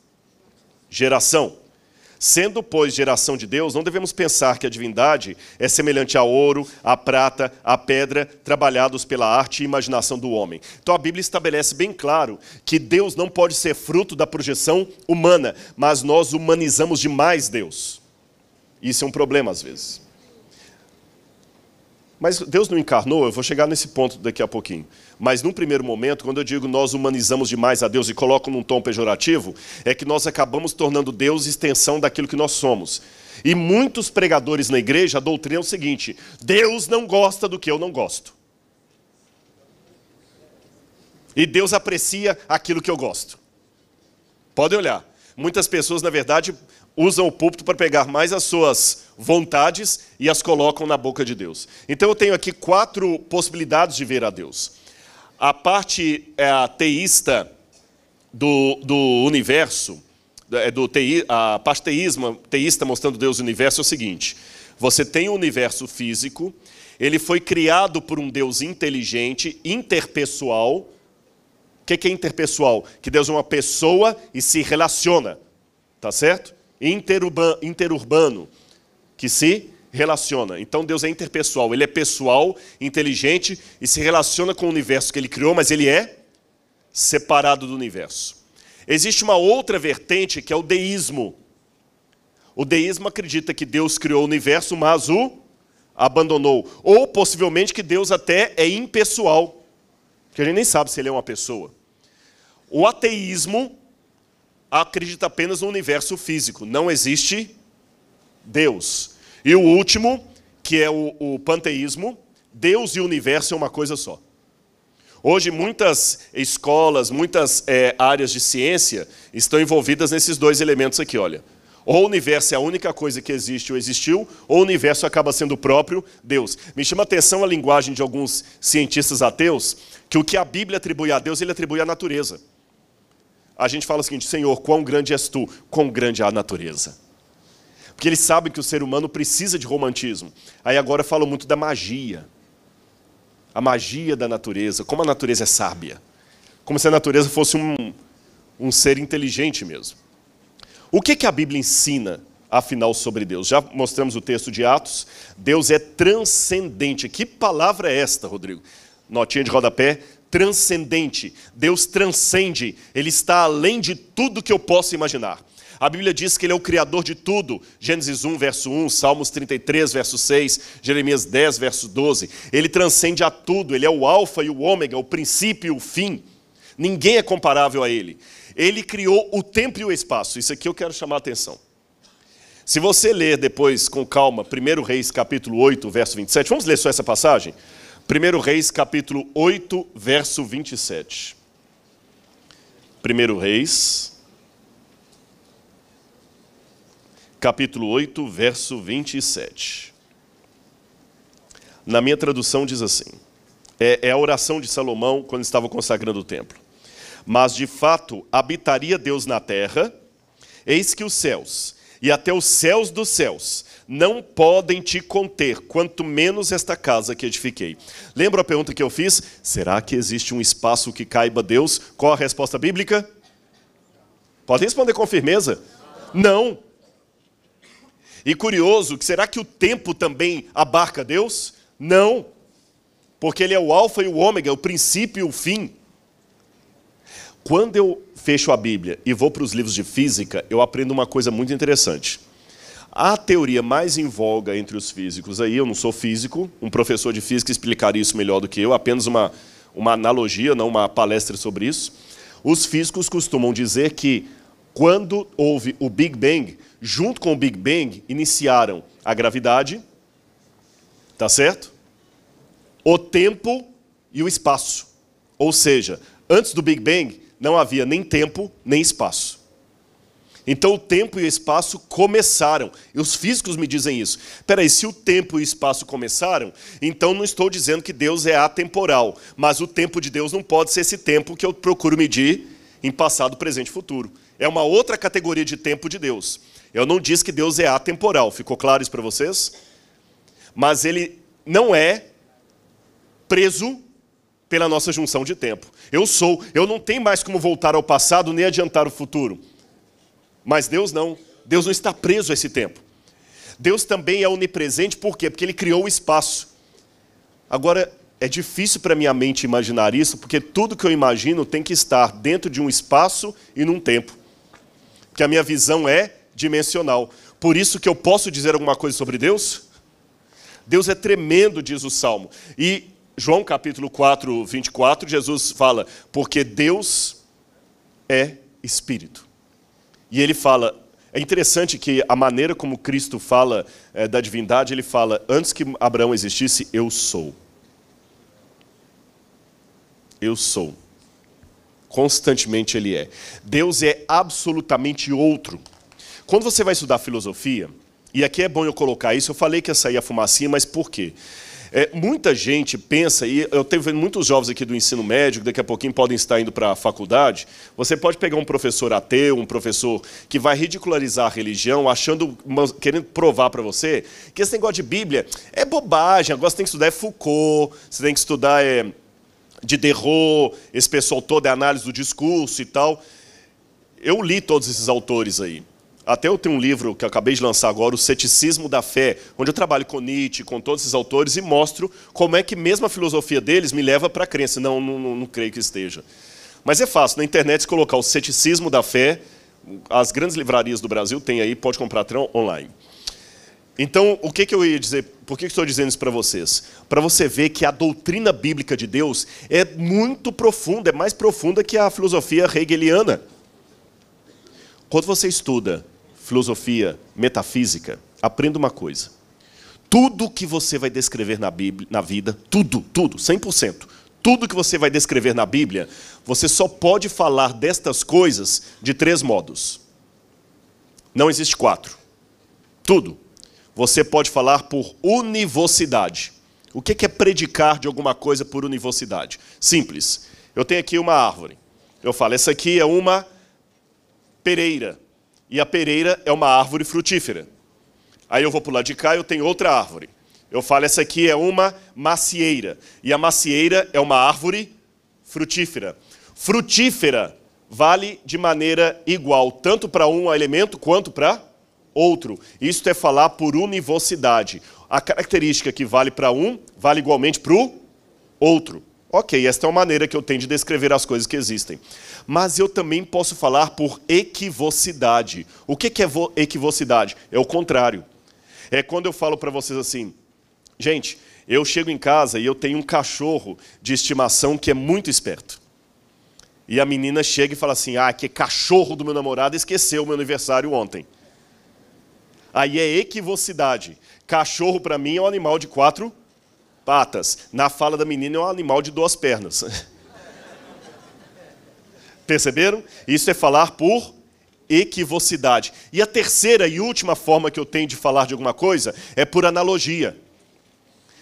geração. Sendo, pois, geração de Deus, não devemos pensar que a divindade é semelhante a ouro, a prata, a pedra, trabalhados pela arte e imaginação do homem. Então a Bíblia estabelece bem claro que Deus não pode ser fruto da projeção humana, mas nós humanizamos demais Deus. Isso é um problema às vezes. Mas Deus não encarnou, eu vou chegar nesse ponto daqui a pouquinho. Mas num primeiro momento, quando eu digo nós humanizamos demais a Deus e coloco num tom pejorativo, é que nós acabamos tornando Deus extensão daquilo que nós somos. E muitos pregadores na igreja doutrinam o seguinte: Deus não gosta do que eu não gosto. E Deus aprecia aquilo que eu gosto. Podem olhar. Muitas pessoas, na verdade, usam o púlpito para pegar mais as suas vontades e as colocam na boca de Deus. Então eu tenho aqui quatro possibilidades de ver a Deus. A parte é, teísta do, do universo, é, do tei, a parte teísmo, teísta mostrando Deus no universo é o seguinte: você tem o universo físico, ele foi criado por um Deus inteligente, interpessoal. O que é interpessoal? Que Deus é uma pessoa e se relaciona, tá certo? Interurbano, interurbano que se relaciona. Então Deus é interpessoal, ele é pessoal, inteligente e se relaciona com o universo que ele criou, mas ele é separado do universo. Existe uma outra vertente que é o deísmo. O deísmo acredita que Deus criou o universo, mas o abandonou. Ou possivelmente que Deus até é impessoal, que a gente nem sabe se ele é uma pessoa. O ateísmo acredita apenas no universo físico, não existe Deus. E o último, que é o, o panteísmo, Deus e o universo é uma coisa só. Hoje, muitas escolas, muitas é, áreas de ciência estão envolvidas nesses dois elementos aqui, olha. Ou o universo é a única coisa que existe ou existiu, ou o universo acaba sendo o próprio Deus. Me chama a atenção a linguagem de alguns cientistas ateus, que o que a Bíblia atribui a Deus, ele atribui à natureza a gente fala o seguinte: Senhor, quão grande és tu, quão grande é a natureza. Porque eles sabem que o ser humano precisa de romantismo. Aí agora falam muito da magia. A magia da natureza, como a natureza é sábia. Como se a natureza fosse um, um ser inteligente mesmo. O que, que a Bíblia ensina, afinal, sobre Deus? Já mostramos o texto de Atos. Deus é transcendente. Que palavra é esta, Rodrigo? Notinha de rodapé transcendente. Deus transcende, ele está além de tudo que eu possa imaginar. A Bíblia diz que ele é o criador de tudo. Gênesis 1, verso 1, Salmos 33, verso 6, Jeremias 10, verso 12. Ele transcende a tudo, ele é o alfa e o ômega, o princípio e o fim. Ninguém é comparável a ele. Ele criou o tempo e o espaço. Isso aqui eu quero chamar a atenção. Se você ler depois com calma, 1 Reis capítulo 8, verso 27, vamos ler só essa passagem? 1 Reis, capítulo 8, verso 27. 1 Reis, capítulo 8, verso 27. Na minha tradução diz assim: é, é a oração de Salomão quando estava consagrando o templo. Mas de fato habitaria Deus na terra, eis que os céus, e até os céus dos céus, não podem te conter, quanto menos esta casa que edifiquei. Lembra a pergunta que eu fiz? Será que existe um espaço que caiba Deus? Qual a resposta bíblica? Pode responder com firmeza? Não. E curioso, será que o tempo também abarca Deus? Não. Porque ele é o alfa e o ômega, o princípio e o fim. Quando eu fecho a Bíblia e vou para os livros de física, eu aprendo uma coisa muito interessante. A teoria mais em voga entre os físicos aí, eu não sou físico, um professor de física explicaria isso melhor do que eu, apenas uma, uma analogia, não uma palestra sobre isso. Os físicos costumam dizer que quando houve o Big Bang, junto com o Big Bang, iniciaram a gravidade, tá certo? O tempo e o espaço. Ou seja, antes do Big Bang não havia nem tempo nem espaço. Então o tempo e o espaço começaram. E os físicos me dizem isso. Peraí, se o tempo e o espaço começaram, então não estou dizendo que Deus é atemporal. Mas o tempo de Deus não pode ser esse tempo que eu procuro medir em passado, presente e futuro. É uma outra categoria de tempo de Deus. Eu não disse que Deus é atemporal. Ficou claro isso para vocês? Mas ele não é preso pela nossa junção de tempo. Eu sou, eu não tenho mais como voltar ao passado nem adiantar o futuro. Mas Deus não. Deus não está preso a esse tempo. Deus também é onipresente, por quê? Porque Ele criou o espaço. Agora, é difícil para minha mente imaginar isso, porque tudo que eu imagino tem que estar dentro de um espaço e num tempo. Porque a minha visão é dimensional. Por isso que eu posso dizer alguma coisa sobre Deus? Deus é tremendo, diz o Salmo. E João capítulo 4, 24, Jesus fala, porque Deus é Espírito. E ele fala, é interessante que a maneira como Cristo fala é, da divindade, ele fala, antes que Abraão existisse, eu sou. Eu sou. Constantemente ele é. Deus é absolutamente outro. Quando você vai estudar filosofia, e aqui é bom eu colocar isso, eu falei que ia sair a fumacinha, mas por quê? É, muita gente pensa, e eu tenho muitos jovens aqui do ensino médio, que daqui a pouquinho podem estar indo para a faculdade. Você pode pegar um professor ateu, um professor que vai ridicularizar a religião, achando, querendo provar para você que esse negócio de Bíblia é bobagem. Agora você tem que estudar é Foucault, você tem que estudar é, Diderot, esse pessoal todo é análise do discurso e tal. Eu li todos esses autores aí. Até eu tenho um livro que acabei de lançar agora, O Ceticismo da Fé, onde eu trabalho com Nietzsche, com todos esses autores e mostro como é que mesmo a filosofia deles me leva para a crença. Não, não, não, não creio que esteja. Mas é fácil, na internet, se colocar o Ceticismo da Fé, as grandes livrarias do Brasil têm aí, pode comprar online. Então, o que, que eu ia dizer? Por que, que estou dizendo isso para vocês? Para você ver que a doutrina bíblica de Deus é muito profunda, é mais profunda que a filosofia hegeliana. Quando você estuda filosofia, metafísica, aprenda uma coisa. Tudo que você vai descrever na, Bíblia, na vida, tudo, tudo, 100%, tudo que você vai descrever na Bíblia, você só pode falar destas coisas de três modos. Não existe quatro. Tudo. Você pode falar por univocidade. O que é predicar de alguma coisa por univocidade? Simples. Eu tenho aqui uma árvore. Eu falo, essa aqui é uma pereira e a pereira é uma árvore frutífera. Aí eu vou para o lado de cá e eu tenho outra árvore. Eu falo, essa aqui é uma macieira. E a macieira é uma árvore frutífera. Frutífera vale de maneira igual, tanto para um elemento quanto para outro. Isto é falar por univocidade. A característica que vale para um, vale igualmente para o outro. Ok, esta é uma maneira que eu tenho de descrever as coisas que existem mas eu também posso falar por equivocidade. O que é equivocidade? É o contrário. É quando eu falo para vocês assim, gente, eu chego em casa e eu tenho um cachorro de estimação que é muito esperto. E a menina chega e fala assim: ah, que cachorro do meu namorado esqueceu o meu aniversário ontem. Aí é equivocidade. Cachorro para mim é um animal de quatro patas. Na fala da menina é um animal de duas pernas. Perceberam? Isso é falar por equivocidade. E a terceira e última forma que eu tenho de falar de alguma coisa é por analogia.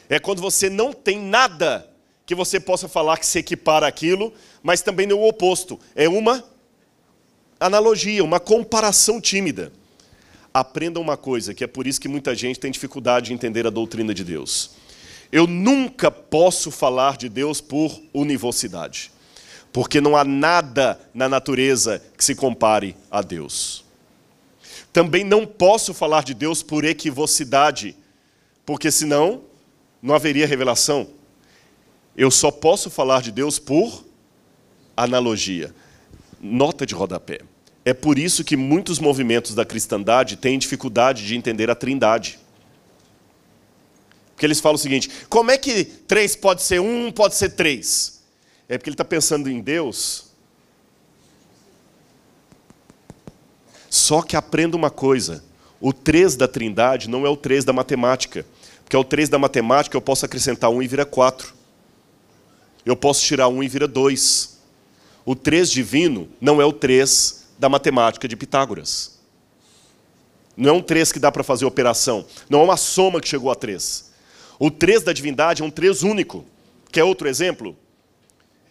É quando você não tem nada que você possa falar que se equipara aquilo, mas também não o oposto. É uma analogia, uma comparação tímida. Aprenda uma coisa, que é por isso que muita gente tem dificuldade de entender a doutrina de Deus. Eu nunca posso falar de Deus por univocidade porque não há nada na natureza que se compare a Deus. Também não posso falar de Deus por equivocidade, porque senão não haveria revelação. Eu só posso falar de Deus por analogia. Nota de rodapé. É por isso que muitos movimentos da cristandade têm dificuldade de entender a trindade. Porque eles falam o seguinte: como é que três pode ser um, pode ser três? É porque ele está pensando em Deus. Só que aprenda uma coisa: o 3 da trindade não é o 3 da matemática. Porque o 3 da matemática eu posso acrescentar 1 e vira 4. Eu posso tirar 1 e vira 2. O 3 divino não é o 3 da matemática de Pitágoras. Não é um 3 que dá para fazer operação. Não é uma soma que chegou a 3. O 3 da divindade é um 3 único. Quer outro exemplo?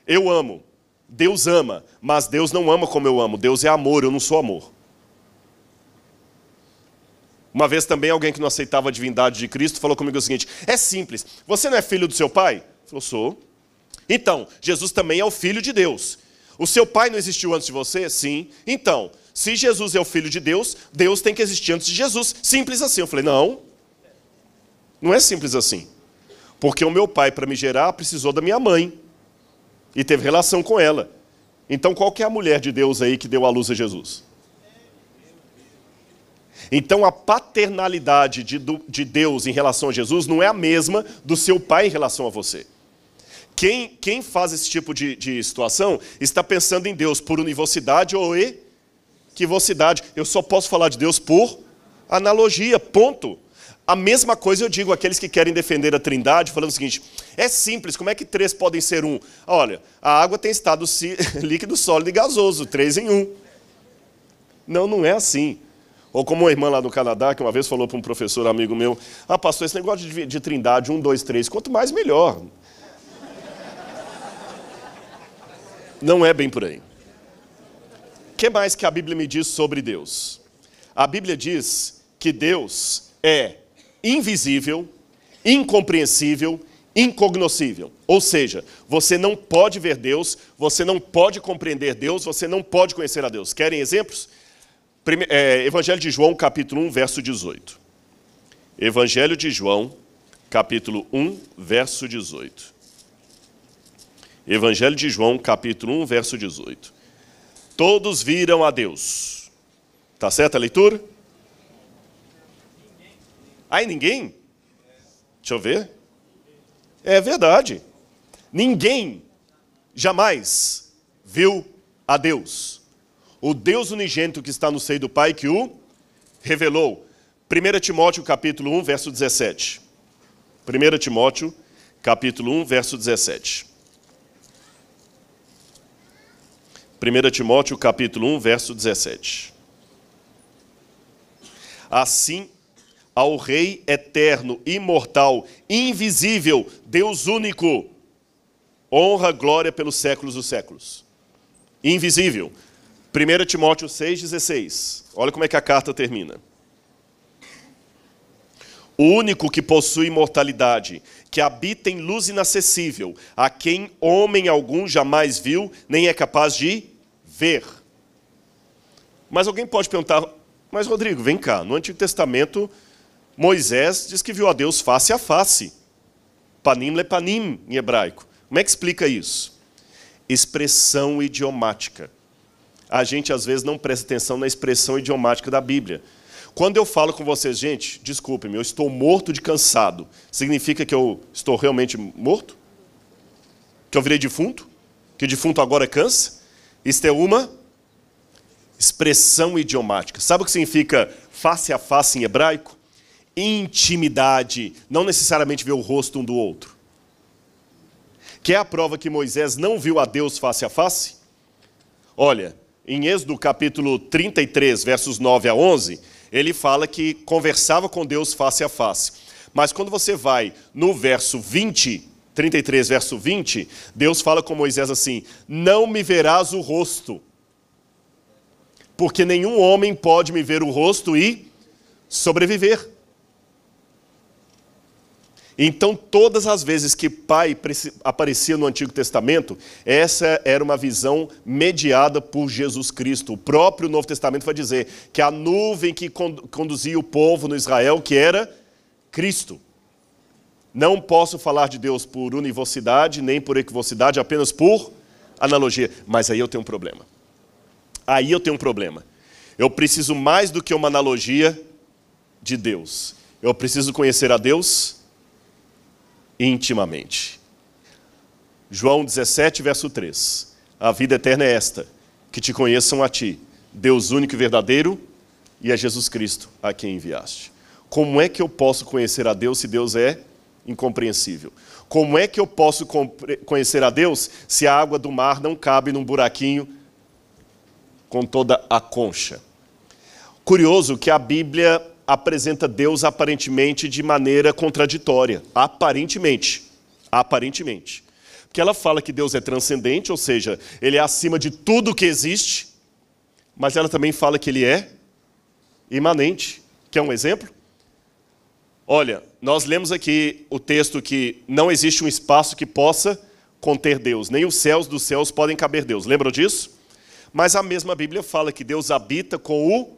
Eu amo. Deus ama, mas Deus não ama como eu amo. Deus é amor, eu não sou amor. Uma vez também alguém que não aceitava a divindade de Cristo falou comigo o seguinte: é simples, você não é filho do seu pai? Falou, sou. Então, Jesus também é o Filho de Deus. O seu pai não existiu antes de você? Sim. Então, se Jesus é o Filho de Deus, Deus tem que existir antes de Jesus. Simples assim. Eu falei, não. Não é simples assim. Porque o meu pai, para me gerar, precisou da minha mãe. E teve relação com ela. Então, qual que é a mulher de Deus aí que deu à luz a Jesus? Então, a paternalidade de, de Deus em relação a Jesus não é a mesma do seu pai em relação a você. Quem, quem faz esse tipo de, de situação está pensando em Deus por univocidade ou equivocidade. Eu só posso falar de Deus por analogia, ponto. A mesma coisa eu digo àqueles que querem defender a trindade, falando o seguinte: é simples, como é que três podem ser um? Olha, a água tem estado líquido, sólido e gasoso, três em um. Não, não é assim. Ou como uma irmã lá no Canadá, que uma vez falou para um professor amigo meu: Ah, pastor, esse negócio de, de trindade, um, dois, três, quanto mais melhor. Não é bem por aí. O que mais que a Bíblia me diz sobre Deus? A Bíblia diz que Deus é invisível, incompreensível, incognoscível. Ou seja, você não pode ver Deus, você não pode compreender Deus, você não pode conhecer a Deus. Querem exemplos? É, Evangelho de João, capítulo 1, verso 18. Evangelho de João, capítulo 1, verso 18. Evangelho de João, capítulo 1, verso 18. Todos viram a Deus. Tá certa a leitura? Aí ninguém? Deixa eu ver. É verdade. Ninguém jamais viu a Deus. O Deus unigênito que está no seio do Pai que o revelou. 1 Timóteo capítulo 1, verso 17. 1 Timóteo capítulo 1, verso 17. 1 Timóteo capítulo 1, verso 17. Assim, ao Rei eterno, imortal, invisível, Deus único, honra, glória pelos séculos dos séculos. Invisível. 1 Timóteo 6,16. Olha como é que a carta termina. O único que possui imortalidade, que habita em luz inacessível, a quem homem algum jamais viu, nem é capaz de ver. Mas alguém pode perguntar, mas Rodrigo, vem cá, no Antigo Testamento, Moisés diz que viu a Deus face a face. Panim lepanim em hebraico. Como é que explica isso? Expressão idiomática. A gente às vezes não presta atenção na expressão idiomática da Bíblia. Quando eu falo com vocês, gente, desculpe-me, eu estou morto de cansado. Significa que eu estou realmente morto? Que eu virei defunto? Que defunto agora cansa? Isto é uma expressão idiomática. Sabe o que significa face a face em hebraico? Intimidade, não necessariamente ver o rosto um do outro. Quer a prova que Moisés não viu a Deus face a face? Olha, em Êxodo capítulo 33, versos 9 a 11, ele fala que conversava com Deus face a face. Mas quando você vai no verso 20, 33, verso 20, Deus fala com Moisés assim: Não me verás o rosto, porque nenhum homem pode me ver o rosto e sobreviver. Então, todas as vezes que Pai aparecia no Antigo Testamento, essa era uma visão mediada por Jesus Cristo. O próprio Novo Testamento vai dizer que a nuvem que conduzia o povo no Israel, que era Cristo. Não posso falar de Deus por univocidade, nem por equivocidade, apenas por analogia. Mas aí eu tenho um problema. Aí eu tenho um problema. Eu preciso mais do que uma analogia de Deus. Eu preciso conhecer a Deus intimamente. João 17, verso 3. A vida eterna é esta: que te conheçam a ti, Deus único e verdadeiro, e a Jesus Cristo, a quem enviaste. Como é que eu posso conhecer a Deus se Deus é incompreensível. Como é que eu posso conhecer a Deus se a água do mar não cabe num buraquinho com toda a concha? Curioso que a Bíblia apresenta Deus aparentemente de maneira contraditória. Aparentemente. Aparentemente. Porque ela fala que Deus é transcendente, ou seja, ele é acima de tudo que existe, mas ela também fala que ele é imanente. Quer um exemplo? Olha, nós lemos aqui o texto que não existe um espaço que possa conter Deus, nem os céus dos céus podem caber Deus. Lembram disso? Mas a mesma Bíblia fala que Deus habita com o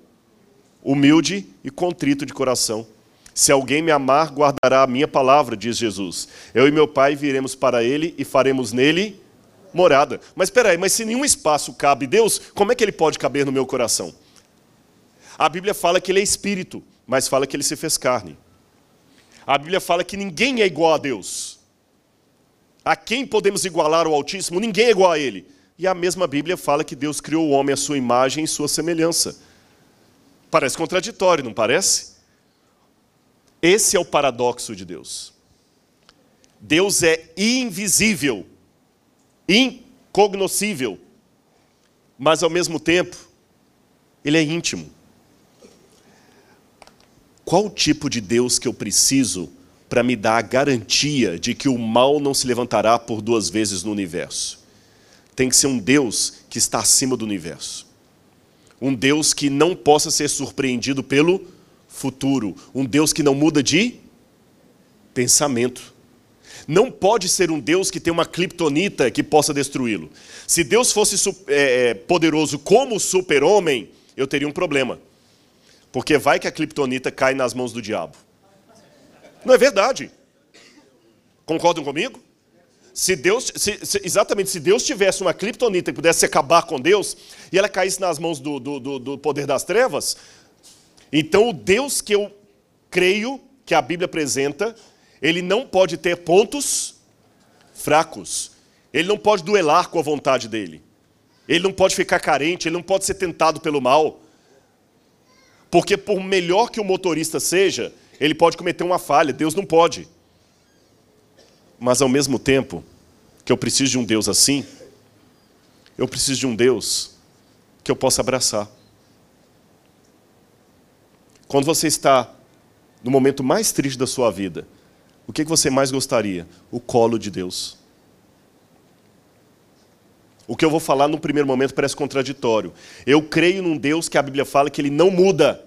humilde e contrito de coração. Se alguém me amar, guardará a minha palavra, diz Jesus. Eu e meu Pai viremos para ele e faremos nele morada. Mas espera aí, mas se nenhum espaço cabe Deus, como é que ele pode caber no meu coração? A Bíblia fala que ele é espírito, mas fala que ele se fez carne. A Bíblia fala que ninguém é igual a Deus. A quem podemos igualar o Altíssimo? Ninguém é igual a ele. E a mesma Bíblia fala que Deus criou o homem à sua imagem e sua semelhança. Parece contraditório, não parece? Esse é o paradoxo de Deus. Deus é invisível, incognoscível, mas ao mesmo tempo, ele é íntimo. Qual tipo de Deus que eu preciso para me dar a garantia de que o mal não se levantará por duas vezes no universo? Tem que ser um Deus que está acima do universo. Um Deus que não possa ser surpreendido pelo futuro. Um Deus que não muda de pensamento. Não pode ser um Deus que tem uma criptonita que possa destruí-lo. Se Deus fosse é, poderoso como o super-homem, eu teria um problema. Porque vai que a criptonita cai nas mãos do diabo. Não é verdade? Concordam comigo? Se Deus, se, se, exatamente, se Deus tivesse uma criptonita que pudesse acabar com Deus, e ela caísse nas mãos do, do, do, do poder das trevas, então o Deus que eu creio que a Bíblia apresenta, ele não pode ter pontos fracos. Ele não pode duelar com a vontade dele. Ele não pode ficar carente, ele não pode ser tentado pelo mal. Porque por melhor que o motorista seja, ele pode cometer uma falha, Deus não pode. Mas ao mesmo tempo que eu preciso de um Deus assim, eu preciso de um Deus que eu possa abraçar. Quando você está no momento mais triste da sua vida, o que você mais gostaria? O colo de Deus. O que eu vou falar no primeiro momento parece contraditório. Eu creio num Deus que a Bíblia fala que ele não muda,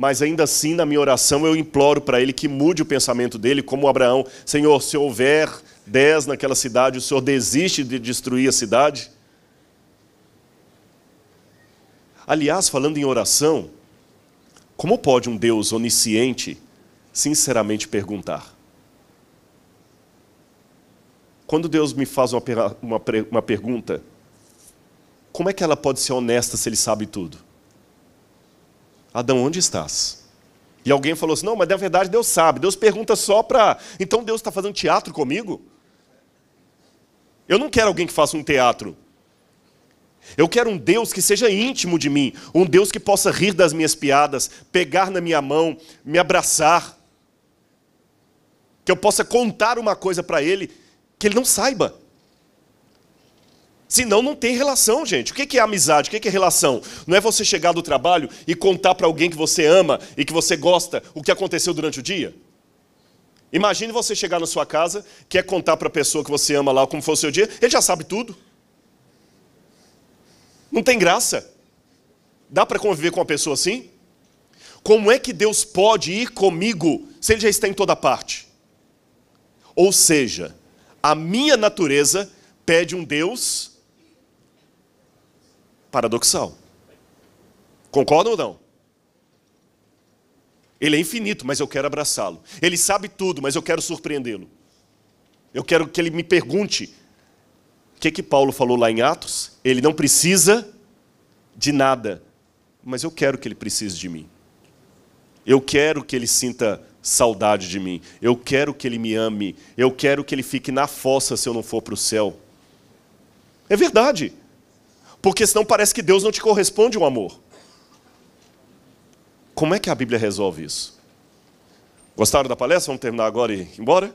mas ainda assim, na minha oração, eu imploro para ele que mude o pensamento dele, como Abraão: Senhor, se houver dez naquela cidade, o Senhor desiste de destruir a cidade? Aliás, falando em oração, como pode um Deus onisciente sinceramente perguntar? Quando Deus me faz uma, uma, uma pergunta, como é que ela pode ser honesta se ele sabe tudo? Adão, onde estás? E alguém falou assim: não, mas na verdade Deus sabe. Deus pergunta só para. Então Deus está fazendo teatro comigo? Eu não quero alguém que faça um teatro. Eu quero um Deus que seja íntimo de mim, um Deus que possa rir das minhas piadas, pegar na minha mão, me abraçar, que eu possa contar uma coisa para Ele que Ele não saiba. Senão não tem relação, gente. O que é amizade? O que é relação? Não é você chegar do trabalho e contar para alguém que você ama e que você gosta o que aconteceu durante o dia? Imagine você chegar na sua casa, quer contar para a pessoa que você ama lá como foi o seu dia, ele já sabe tudo. Não tem graça. Dá para conviver com uma pessoa assim? Como é que Deus pode ir comigo se ele já está em toda parte? Ou seja, a minha natureza pede um Deus paradoxal. Concordam ou não? Ele é infinito, mas eu quero abraçá-lo. Ele sabe tudo, mas eu quero surpreendê-lo. Eu quero que ele me pergunte o que que Paulo falou lá em Atos? Ele não precisa de nada, mas eu quero que ele precise de mim. Eu quero que ele sinta saudade de mim. Eu quero que ele me ame. Eu quero que ele fique na fossa se eu não for para o céu. É verdade. Porque senão parece que Deus não te corresponde um amor. Como é que a Bíblia resolve isso? Gostaram da palestra? Vamos terminar agora e ir embora?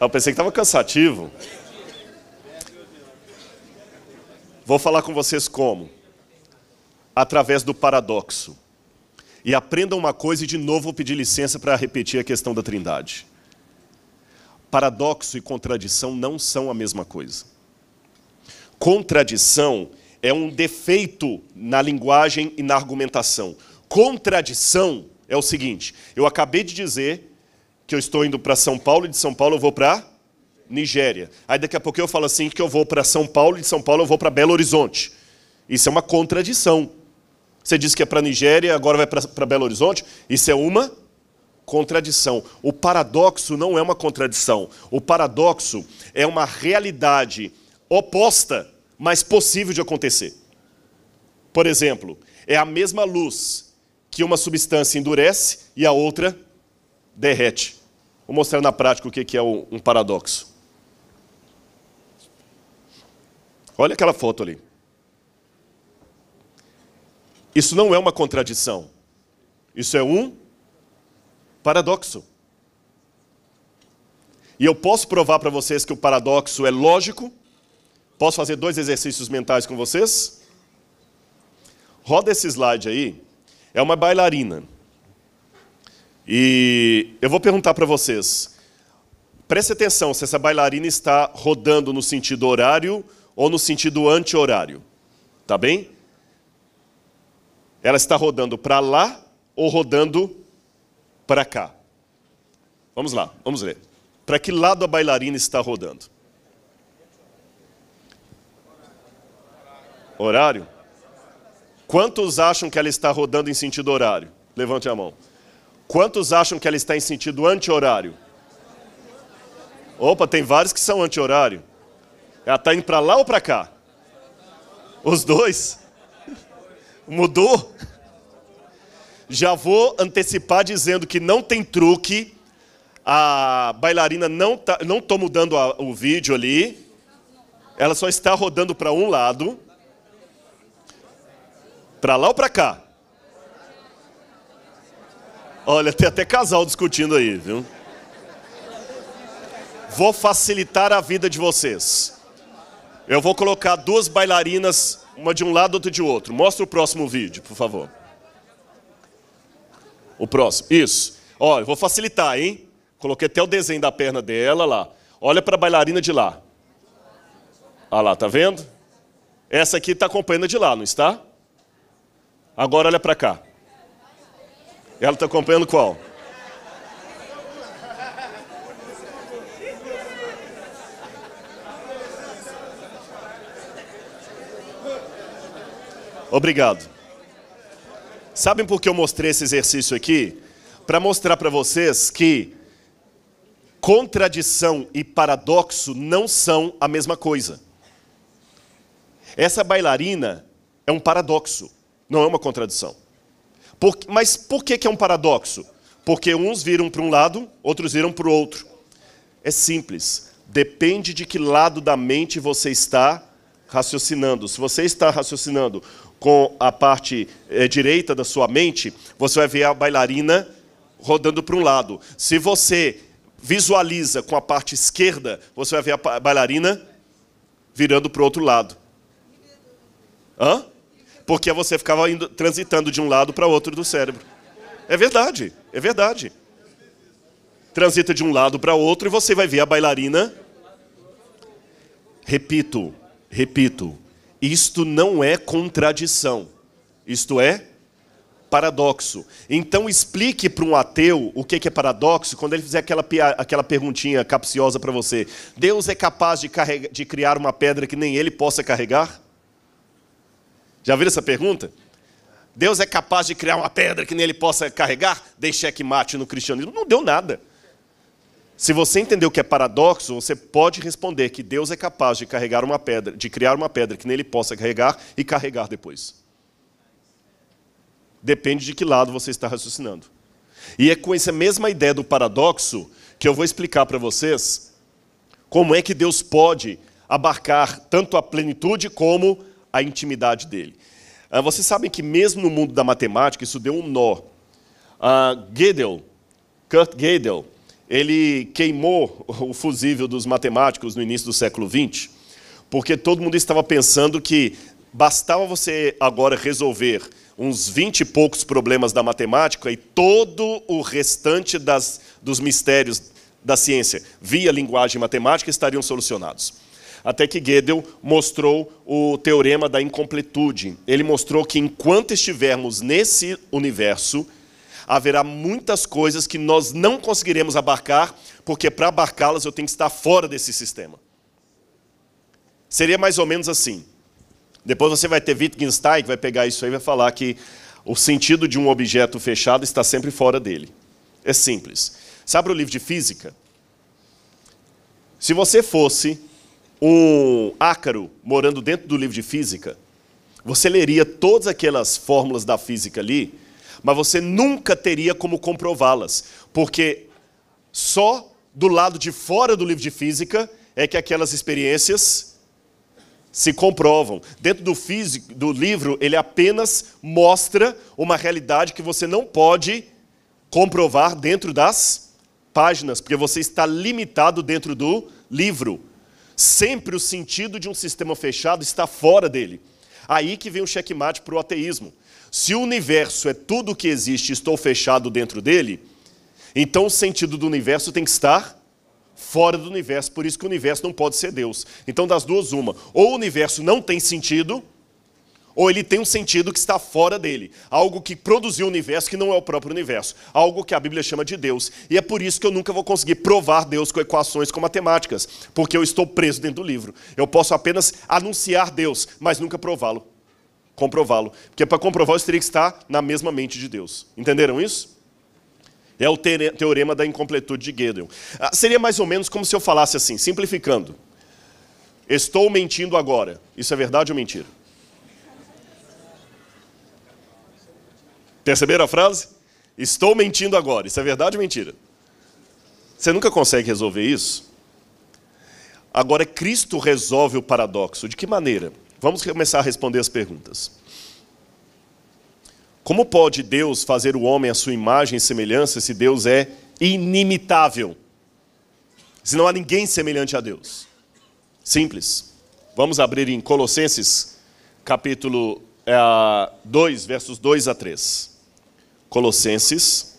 Ah, eu pensei que estava cansativo. Vou falar com vocês como? Através do paradoxo. E aprendam uma coisa e de novo vou pedir licença para repetir a questão da trindade. Paradoxo e contradição não são a mesma coisa. Contradição é um defeito na linguagem e na argumentação. Contradição é o seguinte: eu acabei de dizer que eu estou indo para São Paulo e de São Paulo eu vou para Nigéria. Aí daqui a pouco eu falo assim que eu vou para São Paulo e de São Paulo eu vou para Belo Horizonte. Isso é uma contradição. Você disse que é para Nigéria, agora vai para Belo Horizonte. Isso é uma contradição. O paradoxo não é uma contradição. O paradoxo é uma realidade oposta, mas possível de acontecer. Por exemplo, é a mesma luz que uma substância endurece e a outra derrete. Vou mostrar na prática o que é um paradoxo. Olha aquela foto ali. Isso não é uma contradição. Isso é um paradoxo. E eu posso provar para vocês que o paradoxo é lógico. Posso fazer dois exercícios mentais com vocês? Roda esse slide aí. É uma bailarina. E eu vou perguntar para vocês. Preste atenção se essa bailarina está rodando no sentido horário ou no sentido anti-horário. Tá bem? Ela está rodando para lá ou rodando para cá? Vamos lá, vamos ver. Para que lado a bailarina está rodando? Horário? Quantos acham que ela está rodando em sentido horário? Levante a mão. Quantos acham que ela está em sentido anti-horário? Opa, tem vários que são anti-horário. Ela está indo para lá ou para cá? Os dois? Mudou? Já vou antecipar dizendo que não tem truque. A bailarina não está não tô mudando a, o vídeo ali. Ela só está rodando para um lado. Para lá ou para cá? Olha, tem até casal discutindo aí, viu? Vou facilitar a vida de vocês. Eu vou colocar duas bailarinas, uma de um lado, outra de outro. Mostra o próximo vídeo, por favor. O próximo, isso. Olha, vou facilitar, hein? Coloquei até o desenho da perna dela lá. Olha para a bailarina de lá. Olha lá, tá vendo? Essa aqui está acompanhando de lá, não está? Agora olha para cá. Ela está acompanhando qual? Obrigado. Sabem por que eu mostrei esse exercício aqui? Para mostrar para vocês que contradição e paradoxo não são a mesma coisa. Essa bailarina é um paradoxo, não é uma contradição. Por, mas por que, que é um paradoxo? Porque uns viram para um lado, outros viram para o outro. É simples. Depende de que lado da mente você está raciocinando. Se você está raciocinando com a parte é, direita da sua mente, você vai ver a bailarina rodando para um lado. Se você visualiza com a parte esquerda, você vai ver a bailarina virando para o outro lado. Hã? Porque você ficava indo, transitando de um lado para o outro do cérebro. É verdade, é verdade. Transita de um lado para o outro e você vai ver a bailarina. Repito, repito, isto não é contradição, isto é paradoxo. Então explique para um ateu o que é paradoxo quando ele fizer aquela, aquela perguntinha capciosa para você. Deus é capaz de, carregar, de criar uma pedra que nem ele possa carregar? Já viram essa pergunta? Deus é capaz de criar uma pedra que nem ele possa carregar? Dei mate no cristianismo. Não deu nada. Se você entender o que é paradoxo, você pode responder que Deus é capaz de carregar uma pedra, de criar uma pedra que nele possa carregar e carregar depois. Depende de que lado você está raciocinando. E é com essa mesma ideia do paradoxo que eu vou explicar para vocês como é que Deus pode abarcar tanto a plenitude como a intimidade dele. Ah, vocês sabem que mesmo no mundo da matemática isso deu um nó. Uh, Gödel, Kurt Gödel, ele queimou o fusível dos matemáticos no início do século XX, porque todo mundo estava pensando que bastava você agora resolver uns 20 e poucos problemas da matemática e todo o restante das, dos mistérios da ciência via linguagem matemática estariam solucionados. Até que Gödel mostrou o teorema da incompletude. Ele mostrou que enquanto estivermos nesse universo, haverá muitas coisas que nós não conseguiremos abarcar, porque para abarcá-las eu tenho que estar fora desse sistema. Seria mais ou menos assim. Depois você vai ter Wittgenstein que vai pegar isso aí e vai falar que o sentido de um objeto fechado está sempre fora dele. É simples. Sabe o livro de física? Se você fosse um ácaro morando dentro do livro de física, você leria todas aquelas fórmulas da física ali, mas você nunca teria como comprová-las, porque só do lado de fora do livro de física é que aquelas experiências se comprovam. Dentro do, físico, do livro, ele apenas mostra uma realidade que você não pode comprovar dentro das páginas, porque você está limitado dentro do livro. Sempre o sentido de um sistema fechado está fora dele. Aí que vem o checkmate para o ateísmo. Se o universo é tudo o que existe e estou fechado dentro dele, então o sentido do universo tem que estar fora do universo. Por isso que o universo não pode ser Deus. Então, das duas, uma. Ou o universo não tem sentido, ou ele tem um sentido que está fora dele. Algo que produziu o universo que não é o próprio universo. Algo que a Bíblia chama de Deus. E é por isso que eu nunca vou conseguir provar Deus com equações com matemáticas, porque eu estou preso dentro do livro. Eu posso apenas anunciar Deus, mas nunca prová-lo. Comprová-lo. Porque para comprovar eu teria que estar na mesma mente de Deus. Entenderam isso? É o teorema da incompletude de Gödel. Ah, seria mais ou menos como se eu falasse assim, simplificando. Estou mentindo agora. Isso é verdade ou mentira? Perceberam a frase? Estou mentindo agora. Isso é verdade ou mentira? Você nunca consegue resolver isso? Agora, Cristo resolve o paradoxo. De que maneira? Vamos começar a responder as perguntas. Como pode Deus fazer o homem à sua imagem e semelhança se Deus é inimitável? Se não há ninguém semelhante a Deus. Simples. Vamos abrir em Colossenses, capítulo é, 2, versos 2 a 3. Colossenses,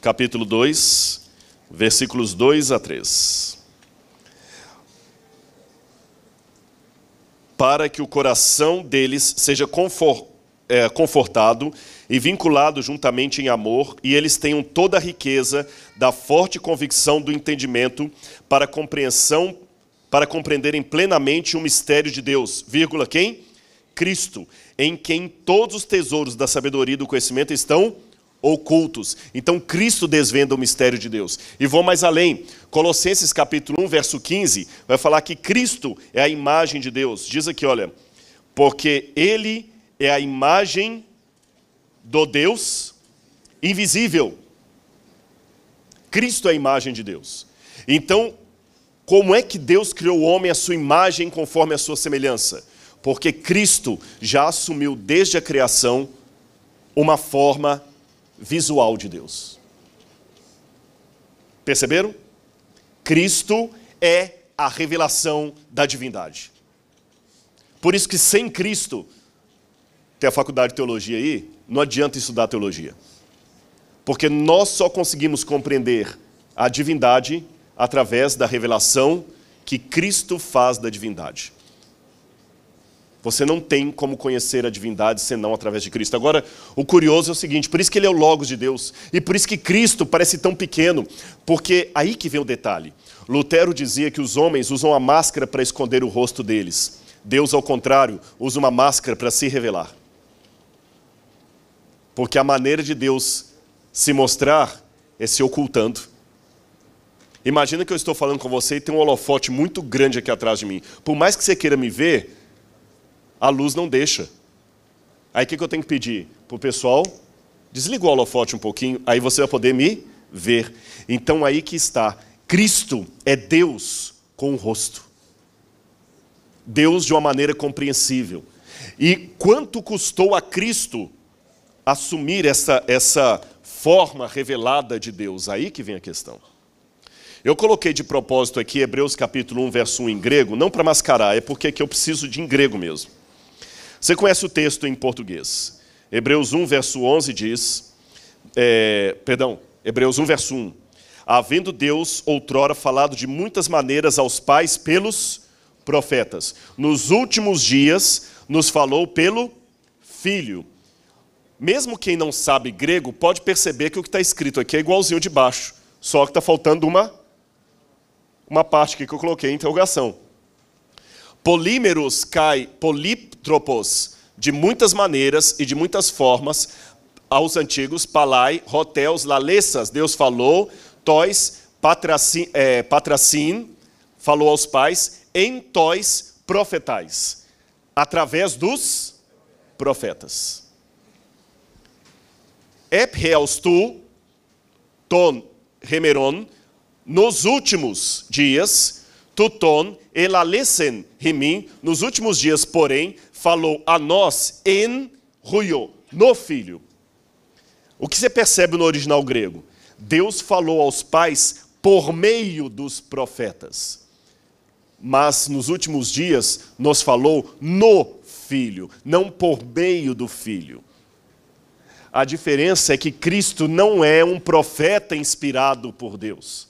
capítulo 2, versículos 2 a 3. Para que o coração deles seja é, confortado e vinculado juntamente em amor, e eles tenham toda a riqueza da forte convicção do entendimento para compreensão, para compreenderem plenamente o mistério de Deus, vírgula, quem? Cristo, em quem todos os tesouros da sabedoria e do conhecimento estão ocultos. Então Cristo desvenda o mistério de Deus. E vou mais além. Colossenses capítulo 1, verso 15, vai falar que Cristo é a imagem de Deus. Diz aqui, olha, porque ele é a imagem do Deus invisível. Cristo é a imagem de Deus. Então, como é que Deus criou o homem à sua imagem conforme a sua semelhança? Porque Cristo já assumiu desde a criação uma forma visual de Deus. Perceberam? Cristo é a revelação da divindade. Por isso que sem Cristo, tem a faculdade de teologia aí, não adianta estudar teologia. Porque nós só conseguimos compreender a divindade através da revelação que Cristo faz da divindade. Você não tem como conhecer a divindade senão através de Cristo. Agora, o curioso é o seguinte: por isso que ele é o Logos de Deus. E por isso que Cristo parece tão pequeno. Porque aí que vem o detalhe. Lutero dizia que os homens usam a máscara para esconder o rosto deles. Deus, ao contrário, usa uma máscara para se revelar. Porque a maneira de Deus se mostrar é se ocultando. Imagina que eu estou falando com você e tem um holofote muito grande aqui atrás de mim. Por mais que você queira me ver, a luz não deixa. Aí o que eu tenho que pedir? Para o pessoal, desliga o holofote um pouquinho, aí você vai poder me ver. Então aí que está. Cristo é Deus com o rosto. Deus de uma maneira compreensível. E quanto custou a Cristo assumir essa, essa forma revelada de Deus? Aí que vem a questão. Eu coloquei de propósito aqui Hebreus capítulo 1, verso 1 em grego, não para mascarar, é porque aqui eu preciso de em grego mesmo. Você conhece o texto em português. Hebreus 1, verso 11 diz, é, perdão, Hebreus 1, verso 1. havendo Deus outrora falado de muitas maneiras aos pais pelos profetas, nos últimos dias nos falou pelo Filho. Mesmo quem não sabe grego pode perceber que o que está escrito aqui é igualzinho de baixo, só que está faltando uma, uma parte que eu coloquei em interrogação. Polímeros cai polítropos, de muitas maneiras e de muitas formas, aos antigos, palai, roteus, lalessas, Deus falou, tois, patracin, é, patracin, falou aos pais, em tois profetais, através dos profetas. Ep tu, ton remeron, nos últimos dias, tuton elalesen rimim, nos últimos dias, porém, falou a nós em ruio, no filho. O que você percebe no original grego? Deus falou aos pais por meio dos profetas. Mas nos últimos dias nos falou no filho, não por meio do filho. A diferença é que Cristo não é um profeta inspirado por Deus.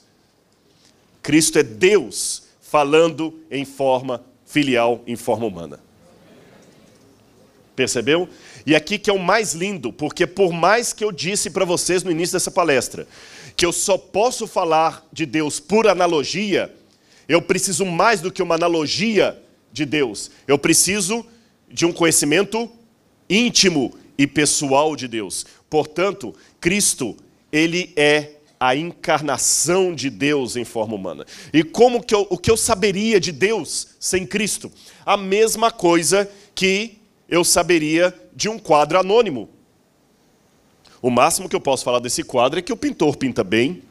Cristo é Deus falando em forma filial, em forma humana. Percebeu? E aqui que é o mais lindo, porque por mais que eu disse para vocês no início dessa palestra, que eu só posso falar de Deus por analogia, eu preciso mais do que uma analogia de Deus. Eu preciso de um conhecimento íntimo e pessoal de Deus. Portanto, Cristo, ele é a encarnação de Deus em forma humana. E como que eu, o que eu saberia de Deus sem Cristo? A mesma coisa que eu saberia de um quadro anônimo. O máximo que eu posso falar desse quadro é que o pintor pinta bem,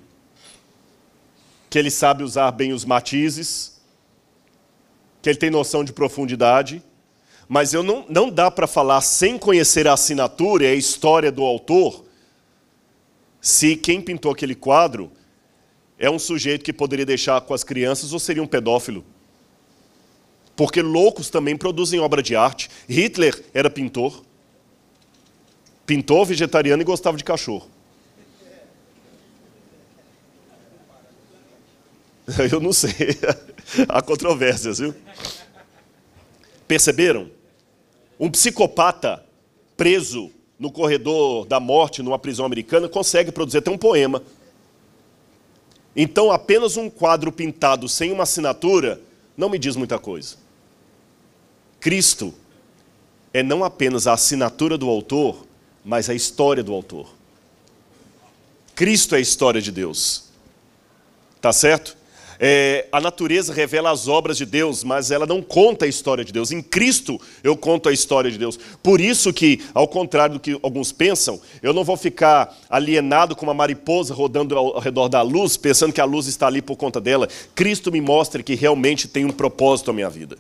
que ele sabe usar bem os matizes, que ele tem noção de profundidade, mas eu não, não dá para falar sem conhecer a assinatura e a história do autor, se quem pintou aquele quadro é um sujeito que poderia deixar com as crianças ou seria um pedófilo. Porque loucos também produzem obra de arte. Hitler era pintor. Pintor, vegetariano e gostava de cachorro. Eu não sei. Há controvérsias, viu? Perceberam? Um psicopata preso no corredor da morte, numa prisão americana, consegue produzir até um poema. Então, apenas um quadro pintado sem uma assinatura não me diz muita coisa. Cristo é não apenas a assinatura do autor, mas a história do autor. Cristo é a história de Deus. Tá certo? É, a natureza revela as obras de Deus, mas ela não conta a história de Deus. Em Cristo eu conto a história de Deus. Por isso que, ao contrário do que alguns pensam, eu não vou ficar alienado como uma mariposa rodando ao redor da luz, pensando que a luz está ali por conta dela. Cristo me mostra que realmente tem um propósito na minha vida.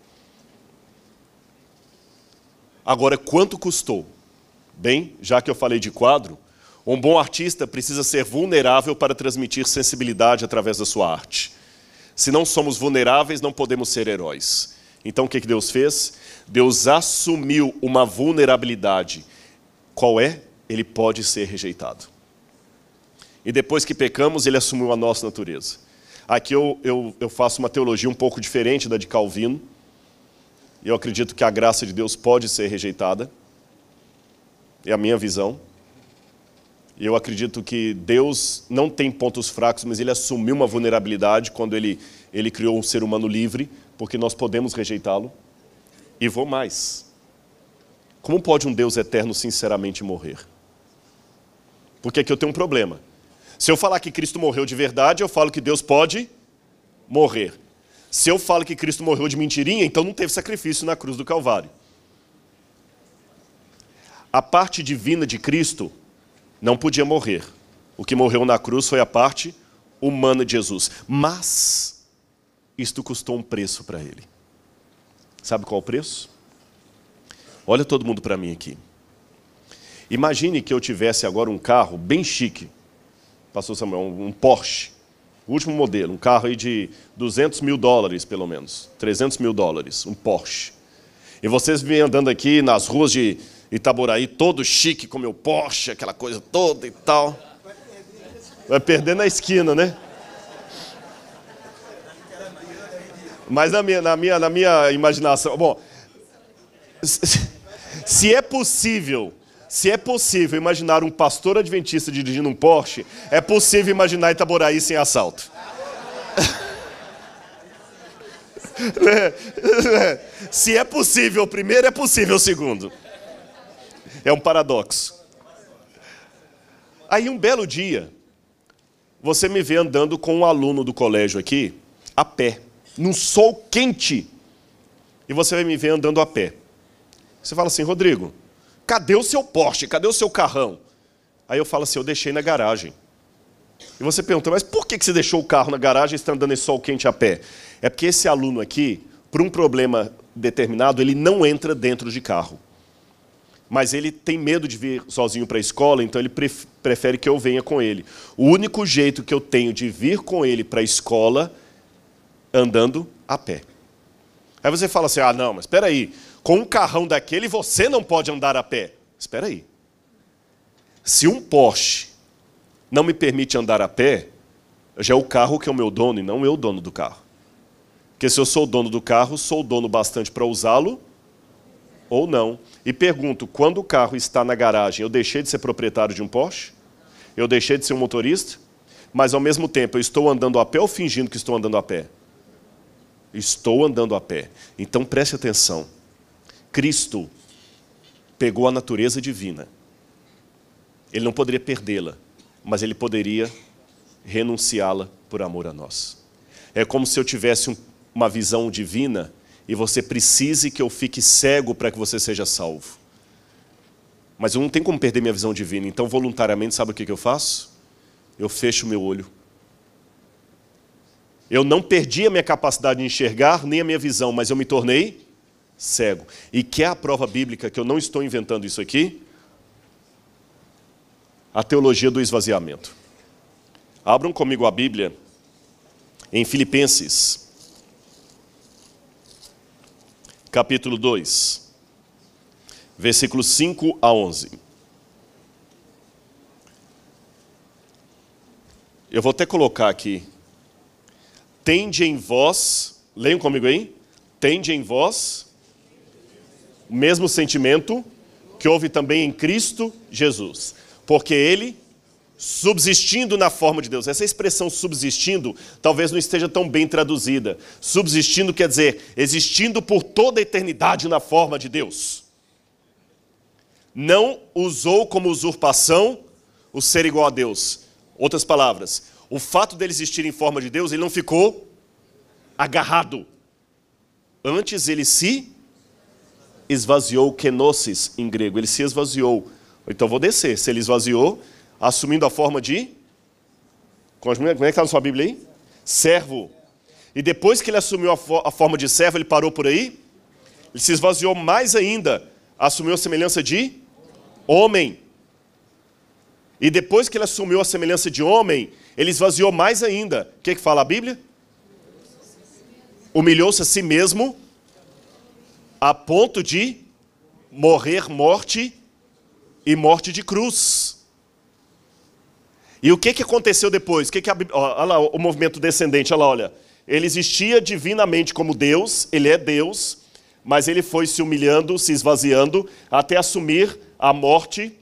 Agora, quanto custou? Bem, já que eu falei de quadro, um bom artista precisa ser vulnerável para transmitir sensibilidade através da sua arte. Se não somos vulneráveis, não podemos ser heróis. Então, o que Deus fez? Deus assumiu uma vulnerabilidade. Qual é? Ele pode ser rejeitado. E depois que pecamos, ele assumiu a nossa natureza. Aqui eu, eu, eu faço uma teologia um pouco diferente da de Calvino eu acredito que a graça de Deus pode ser rejeitada. É a minha visão. Eu acredito que Deus não tem pontos fracos, mas ele assumiu uma vulnerabilidade quando ele, ele criou um ser humano livre, porque nós podemos rejeitá-lo. E vou mais. Como pode um Deus eterno sinceramente morrer? Porque aqui eu tenho um problema. Se eu falar que Cristo morreu de verdade, eu falo que Deus pode morrer. Se eu falo que Cristo morreu de mentirinha, então não teve sacrifício na cruz do Calvário. A parte divina de Cristo não podia morrer. O que morreu na cruz foi a parte humana de Jesus. Mas isto custou um preço para ele. Sabe qual o preço? Olha todo mundo para mim aqui. Imagine que eu tivesse agora um carro bem chique, pastor Samuel, um Porsche, o último modelo, um carro aí de 200 mil dólares, pelo menos. 300 mil dólares, um Porsche. E vocês vêm andando aqui nas ruas de Itaboraí, todo chique, com meu Porsche, aquela coisa toda e tal. Vai perder na esquina, né? Mas na minha, na minha, na minha imaginação... Bom, se é possível se é possível imaginar um pastor adventista dirigindo um Porsche, é possível imaginar Itaboraí sem assalto. Se é possível o primeiro, é possível o segundo. É um paradoxo. Aí um belo dia, você me vê andando com um aluno do colégio aqui, a pé, num sol quente. E você vai me ver andando a pé. Você fala assim, Rodrigo, cadê o seu Porsche? Cadê o seu carrão? Aí eu falo assim, eu deixei na garagem. E você pergunta, mas por que você deixou o carro na garagem e está andando em sol quente a pé? É porque esse aluno aqui, por um problema determinado, ele não entra dentro de carro. Mas ele tem medo de vir sozinho para a escola, então ele prefere que eu venha com ele. O único jeito que eu tenho de vir com ele para a escola andando a pé. Aí você fala assim: ah, não, mas espera aí, com um carrão daquele você não pode andar a pé. Espera aí. Se um Porsche não me permite andar a pé, já é o carro que é o meu dono e não eu o dono do carro. Porque se eu sou o dono do carro, sou o dono bastante para usá-lo ou não. E pergunto, quando o carro está na garagem, eu deixei de ser proprietário de um Porsche? Eu deixei de ser um motorista? Mas ao mesmo tempo, eu estou andando a pé ou fingindo que estou andando a pé? Estou andando a pé. Então preste atenção. Cristo pegou a natureza divina. Ele não poderia perdê-la, mas ele poderia renunciá-la por amor a nós. É como se eu tivesse um, uma visão divina e você precise que eu fique cego para que você seja salvo. Mas eu não tenho como perder minha visão divina, então voluntariamente, sabe o que eu faço? Eu fecho meu olho. Eu não perdi a minha capacidade de enxergar, nem a minha visão, mas eu me tornei cego. E que é a prova bíblica que eu não estou inventando isso aqui? A teologia do esvaziamento. Abram comigo a Bíblia em Filipenses capítulo 2, versículos 5 a 11. Eu vou até colocar aqui. Tende em vós, leiam comigo aí. Tende em vós o mesmo sentimento que houve também em Cristo Jesus. Porque ele subsistindo na forma de Deus. Essa expressão subsistindo talvez não esteja tão bem traduzida. Subsistindo quer dizer existindo por toda a eternidade na forma de Deus. Não usou como usurpação o ser igual a Deus. Outras palavras, o fato dele existir em forma de Deus, ele não ficou agarrado. Antes ele se esvaziou, kenosis em grego, ele se esvaziou. Então vou descer. Se ele esvaziou, assumindo a forma de. Como é que está na sua Bíblia aí? Servo. E depois que ele assumiu a, a forma de servo, ele parou por aí? Ele se esvaziou mais ainda, assumiu a semelhança de homem. E depois que ele assumiu a semelhança de homem, ele esvaziou mais ainda. O que, é que fala a Bíblia? Humilhou-se a si mesmo a ponto de morrer morte e morte de cruz. E o que, que aconteceu depois? O que que a, olha lá o movimento descendente, olha lá, olha. Ele existia divinamente como Deus, ele é Deus, mas ele foi se humilhando, se esvaziando, até assumir a morte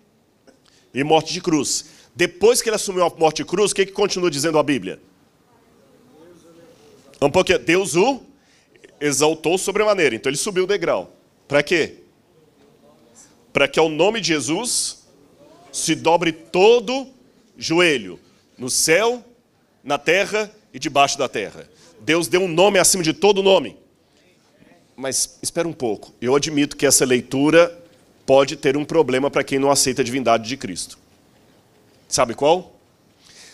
e morte de cruz. Depois que ele assumiu a morte de cruz, o que, que continua dizendo a Bíblia? Um pouquinho. Deus o exaltou sobremaneira. Então ele subiu o degrau. Para quê? Para que ao nome de Jesus se dobre todo joelho, no céu, na terra e debaixo da terra. Deus deu um nome acima de todo nome. Mas espera um pouco. Eu admito que essa leitura pode ter um problema para quem não aceita a divindade de Cristo. Sabe qual?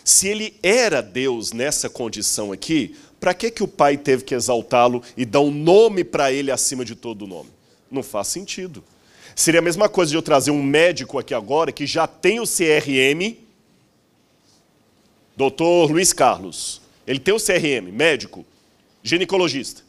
Se ele era Deus nessa condição aqui, para que, que o Pai teve que exaltá-lo e dar um nome para ele acima de todo nome? Não faz sentido. Seria a mesma coisa de eu trazer um médico aqui agora que já tem o CRM doutor Luiz Carlos. Ele tem o CRM, médico, ginecologista.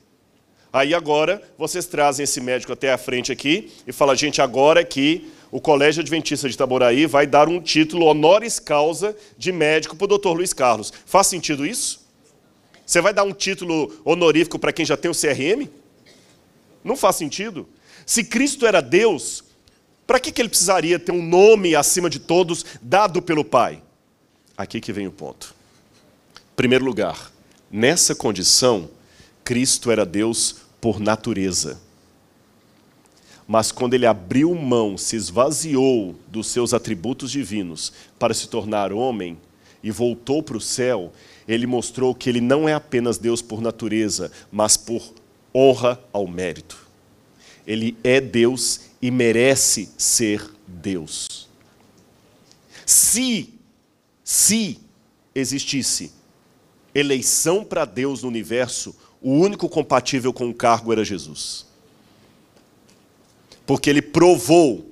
Aí agora vocês trazem esse médico até a frente aqui e falam, gente, agora que o Colégio Adventista de Itaboraí vai dar um título honoris causa de médico para o doutor Luiz Carlos. Faz sentido isso? Você vai dar um título honorífico para quem já tem o CRM? Não faz sentido. Se Cristo era Deus, para que, que ele precisaria ter um nome acima de todos dado pelo Pai? Aqui que vem o ponto. Primeiro lugar, nessa condição, Cristo era Deus por natureza. Mas quando ele abriu mão, se esvaziou dos seus atributos divinos para se tornar homem e voltou para o céu, ele mostrou que ele não é apenas Deus por natureza, mas por honra ao mérito. Ele é Deus e merece ser Deus. Se, se existisse eleição para Deus no universo, o único compatível com o cargo era Jesus. Porque ele provou,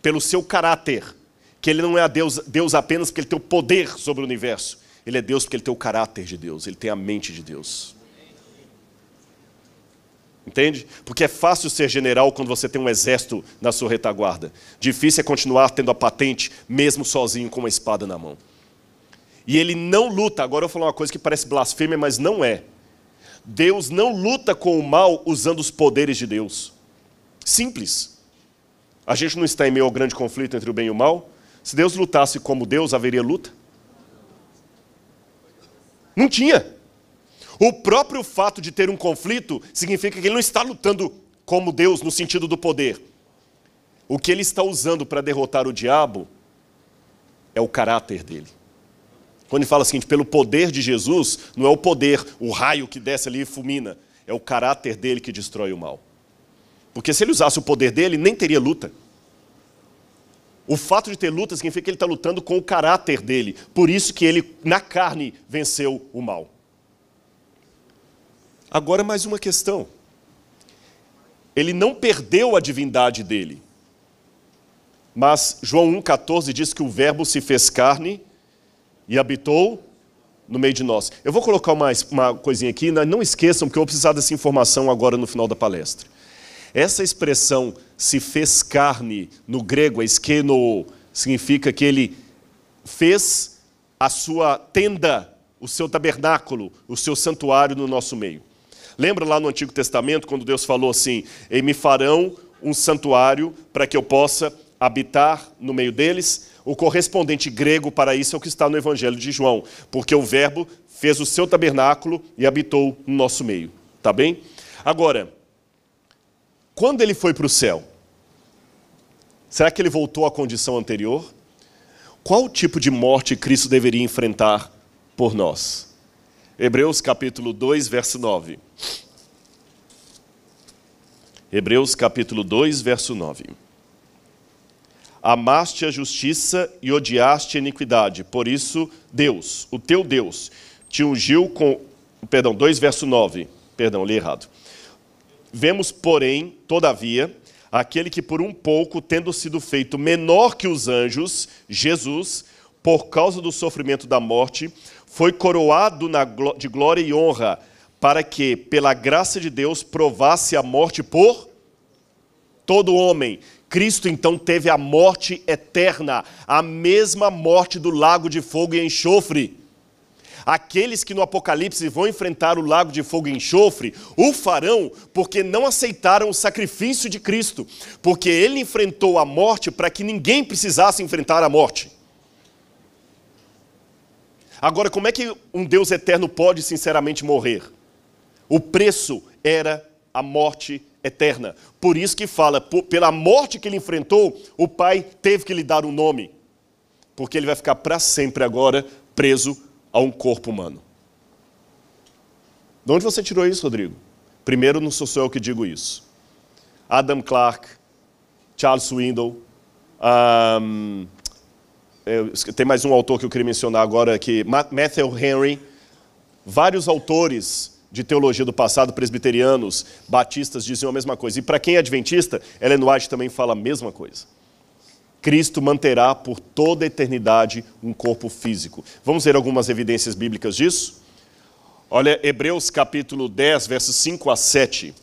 pelo seu caráter, que ele não é Deus, Deus apenas porque ele tem o poder sobre o universo. Ele é Deus porque ele tem o caráter de Deus, ele tem a mente de Deus. Entende? Porque é fácil ser general quando você tem um exército na sua retaguarda. Difícil é continuar tendo a patente, mesmo sozinho com uma espada na mão. E ele não luta, agora eu vou falar uma coisa que parece blasfêmia, mas não é. Deus não luta com o mal usando os poderes de Deus. Simples. A gente não está em meio ao grande conflito entre o bem e o mal. Se Deus lutasse como Deus, haveria luta? Não tinha. O próprio fato de ter um conflito significa que ele não está lutando como Deus no sentido do poder. O que ele está usando para derrotar o diabo é o caráter dele. Quando ele fala o seguinte, pelo poder de Jesus, não é o poder, o raio que desce ali e fulmina, é o caráter dele que destrói o mal. Porque se ele usasse o poder dele, nem teria luta. O fato de ter luta significa que ele está lutando com o caráter dele. Por isso que ele, na carne, venceu o mal. Agora mais uma questão. Ele não perdeu a divindade dele. Mas João 1,14 diz que o verbo se fez carne e habitou no meio de nós. Eu vou colocar uma, uma coisinha aqui, não esqueçam, porque eu vou precisar dessa informação agora no final da palestra. Essa expressão se fez carne, no grego, é esqueno, significa que ele fez a sua tenda, o seu tabernáculo, o seu santuário no nosso meio. Lembra lá no Antigo Testamento, quando Deus falou assim: E me farão um santuário para que eu possa habitar no meio deles? O correspondente grego para isso é o que está no Evangelho de João, porque o Verbo fez o seu tabernáculo e habitou no nosso meio. Tá bem? Agora, quando ele foi para o céu, será que ele voltou à condição anterior? Qual tipo de morte Cristo deveria enfrentar por nós? Hebreus capítulo 2, verso 9. Hebreus capítulo 2, verso 9. Amaste a justiça e odiaste a iniquidade. Por isso, Deus, o teu Deus, te ungiu com. Perdão, 2, verso 9. Perdão, li errado Vemos, porém, todavia, aquele que por um pouco, tendo sido feito menor que os anjos, Jesus, por causa do sofrimento da morte, foi coroado de glória e honra, para que, pela graça de Deus, provasse a morte por todo homem. Cristo então teve a morte eterna, a mesma morte do lago de fogo e enxofre. Aqueles que no Apocalipse vão enfrentar o lago de fogo e enxofre, o farão porque não aceitaram o sacrifício de Cristo, porque ele enfrentou a morte para que ninguém precisasse enfrentar a morte. Agora, como é que um Deus eterno pode sinceramente morrer? O preço era a morte eterna. Por isso que fala, pela morte que ele enfrentou, o Pai teve que lhe dar um nome. Porque ele vai ficar para sempre agora preso a um corpo humano. De onde você tirou isso, Rodrigo? Primeiro, não sou eu que digo isso. Adam Clarke, Charles Swindoll, um, tem mais um autor que eu queria mencionar agora, que Matthew Henry, vários autores de teologia do passado, presbiterianos, batistas, diziam a mesma coisa. E para quem é adventista, Ellen White também fala a mesma coisa. Cristo manterá por toda a eternidade um corpo físico. Vamos ver algumas evidências bíblicas disso? Olha, Hebreus capítulo 10, versos 5 a 7.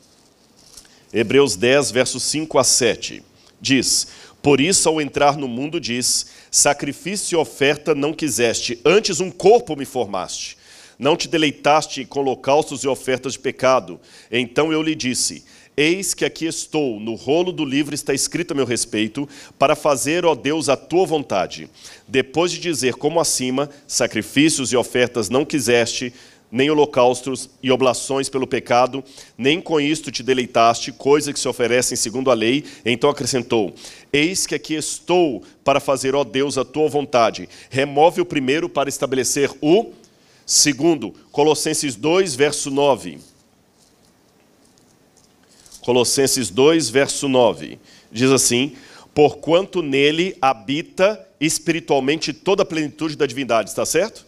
Hebreus 10, versos 5 a 7. Diz: Por isso, ao entrar no mundo, diz: Sacrifício e oferta não quiseste, antes um corpo me formaste. não te deleitaste com holocaustos e ofertas de pecado. Então eu lhe disse: Eis que aqui estou, no rolo do livro está escrito a meu respeito, para fazer, ó Deus, a tua vontade. Depois de dizer, como acima, sacrifícios e ofertas não quiseste, nem holocaustos e oblações pelo pecado, nem com isto te deleitaste, coisa que se oferecem segundo a lei. Então acrescentou: Eis que aqui estou para fazer, ó Deus, a tua vontade. Remove o primeiro para estabelecer o segundo. Colossenses 2, verso 9. Colossenses 2, verso 9. Diz assim: Porquanto nele habita espiritualmente toda a plenitude da divindade. Está certo?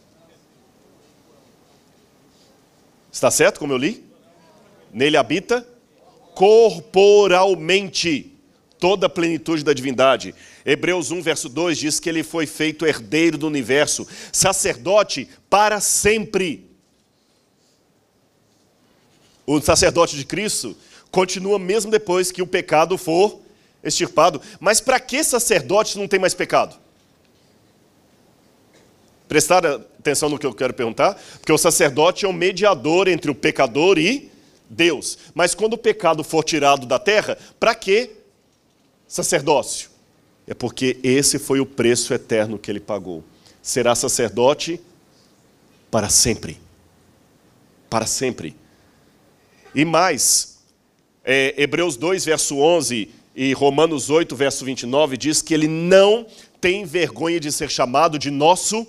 Está certo como eu li? Nele habita corporalmente toda a plenitude da divindade. Hebreus 1, verso 2 diz que ele foi feito herdeiro do universo, sacerdote para sempre. O sacerdote de Cristo continua mesmo depois que o pecado for extirpado. Mas para que sacerdote não tem mais pecado? Prestar atenção no que eu quero perguntar? Porque o sacerdote é o mediador entre o pecador e Deus. Mas quando o pecado for tirado da terra, para que sacerdócio? É porque esse foi o preço eterno que ele pagou. Será sacerdote para sempre. Para sempre. E mais, é, Hebreus 2, verso 11 e Romanos 8, verso 29 diz que ele não tem vergonha de ser chamado de nosso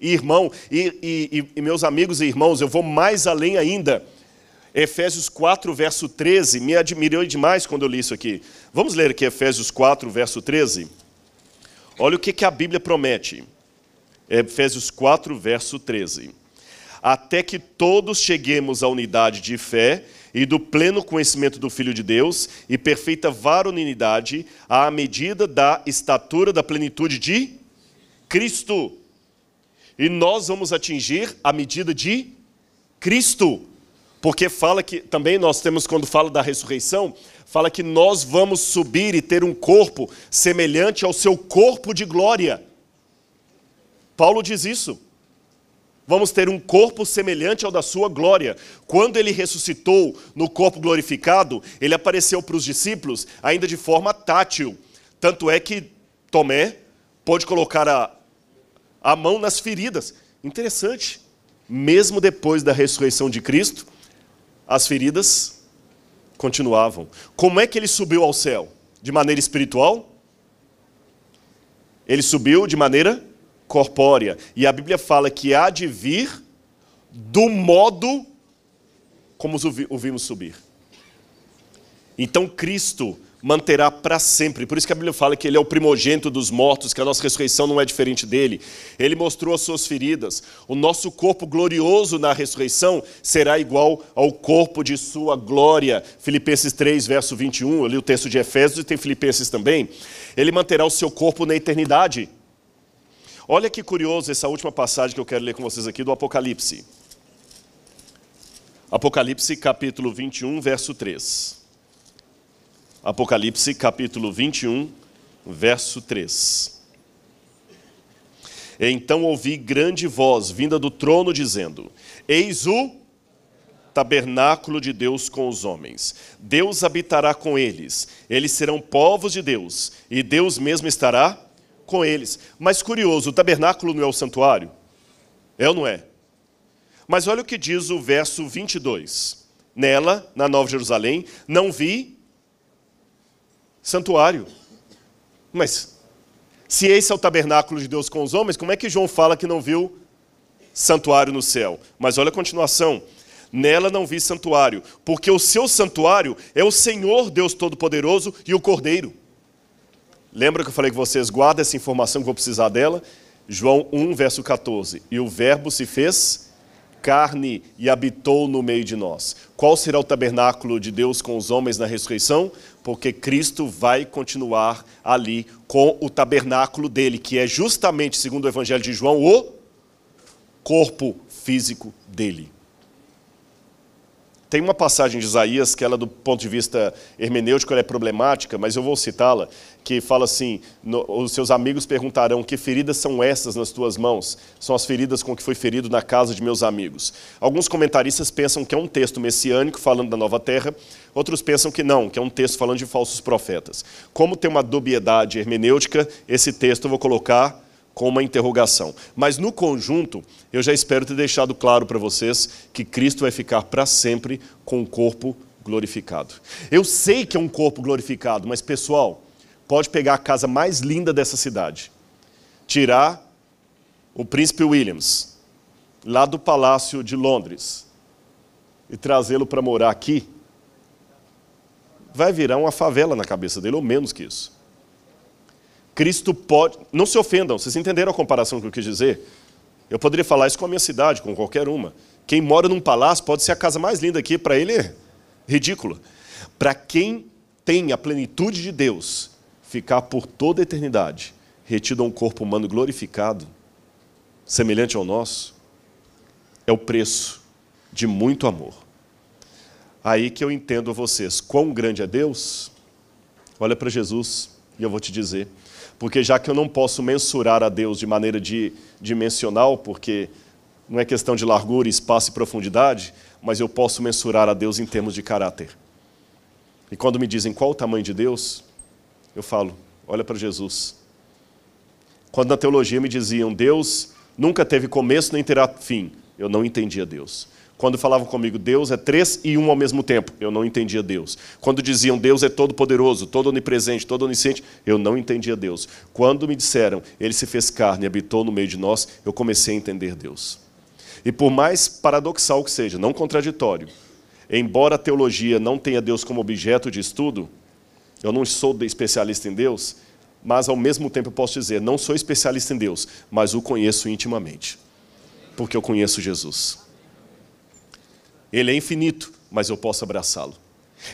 irmão. E, e, e, meus amigos e irmãos, eu vou mais além ainda. Efésios 4, verso 13, me admirou demais quando eu li isso aqui. Vamos ler aqui Efésios 4, verso 13? Olha o que, que a Bíblia promete. Efésios 4, verso 13. Até que todos cheguemos à unidade de fé e do pleno conhecimento do Filho de Deus e perfeita varonilidade, à medida da estatura da plenitude de Cristo e nós vamos atingir a medida de Cristo. Porque fala que, também nós temos, quando fala da ressurreição, fala que nós vamos subir e ter um corpo semelhante ao seu corpo de glória. Paulo diz isso. Vamos ter um corpo semelhante ao da sua glória. Quando ele ressuscitou no corpo glorificado, ele apareceu para os discípulos ainda de forma tátil. Tanto é que Tomé pôde colocar a, a mão nas feridas. Interessante. Mesmo depois da ressurreição de Cristo, as feridas continuavam. Como é que ele subiu ao céu? De maneira espiritual? Ele subiu de maneira corpórea. E a Bíblia fala que há de vir do modo como o vimos subir. Então Cristo manterá para sempre. Por isso que a Bíblia fala que ele é o primogênito dos mortos, que a nossa ressurreição não é diferente dele. Ele mostrou as suas feridas. O nosso corpo glorioso na ressurreição será igual ao corpo de sua glória. Filipenses 3, verso 21. Eu li o texto de Efésios e tem Filipenses também. Ele manterá o seu corpo na eternidade. Olha que curioso essa última passagem que eu quero ler com vocês aqui do Apocalipse. Apocalipse capítulo 21, verso 3. Apocalipse capítulo 21, verso 3. Então ouvi grande voz vinda do trono dizendo: Eis o tabernáculo de Deus com os homens. Deus habitará com eles. Eles serão povos de Deus, e Deus mesmo estará com eles. Mas curioso, o tabernáculo não é o santuário? É ou não é? Mas olha o que diz o verso 22. Nela, na Nova Jerusalém, não vi santuário. Mas, se esse é o tabernáculo de Deus com os homens, como é que João fala que não viu santuário no céu? Mas olha a continuação. Nela não vi santuário, porque o seu santuário é o Senhor Deus Todo-Poderoso e o Cordeiro. Lembra que eu falei que vocês guardem essa informação que vou precisar dela? João 1, verso 14. E o Verbo se fez carne e habitou no meio de nós. Qual será o tabernáculo de Deus com os homens na ressurreição? Porque Cristo vai continuar ali com o tabernáculo dele, que é justamente, segundo o Evangelho de João, o corpo físico dele. Tem uma passagem de Isaías que ela, do ponto de vista hermenêutico, é problemática, mas eu vou citá-la, que fala assim, os seus amigos perguntarão, que feridas são essas nas tuas mãos? São as feridas com que foi ferido na casa de meus amigos. Alguns comentaristas pensam que é um texto messiânico falando da nova terra, outros pensam que não, que é um texto falando de falsos profetas. Como tem uma dubiedade hermenêutica, esse texto eu vou colocar com uma interrogação. Mas no conjunto, eu já espero ter deixado claro para vocês que Cristo vai ficar para sempre com o corpo glorificado. Eu sei que é um corpo glorificado, mas pessoal, pode pegar a casa mais linda dessa cidade, tirar o príncipe Williams lá do palácio de Londres e trazê-lo para morar aqui, vai virar uma favela na cabeça dele, ou menos que isso. Cristo pode. Não se ofendam, vocês entenderam a comparação que eu quis dizer? Eu poderia falar isso com a minha cidade, com qualquer uma. Quem mora num palácio pode ser a casa mais linda aqui, para ele é ridícula. Para quem tem a plenitude de Deus, ficar por toda a eternidade retido a um corpo humano glorificado, semelhante ao nosso, é o preço de muito amor. Aí que eu entendo vocês, quão grande é Deus, olha para Jesus e eu vou te dizer porque já que eu não posso mensurar a Deus de maneira de, dimensional, porque não é questão de largura, espaço e profundidade, mas eu posso mensurar a Deus em termos de caráter. E quando me dizem qual o tamanho de Deus, eu falo, olha para Jesus. Quando na teologia me diziam, Deus nunca teve começo nem terá fim, eu não entendia Deus. Quando falavam comigo, Deus é três e um ao mesmo tempo, eu não entendia Deus. Quando diziam, Deus é todo-poderoso, todo onipresente, todo onisciente, eu não entendia Deus. Quando me disseram, Ele se fez carne e habitou no meio de nós, eu comecei a entender Deus. E por mais paradoxal que seja, não contraditório, embora a teologia não tenha Deus como objeto de estudo, eu não sou especialista em Deus, mas ao mesmo tempo eu posso dizer, não sou especialista em Deus, mas o conheço intimamente, porque eu conheço Jesus. Ele é infinito, mas eu posso abraçá-lo.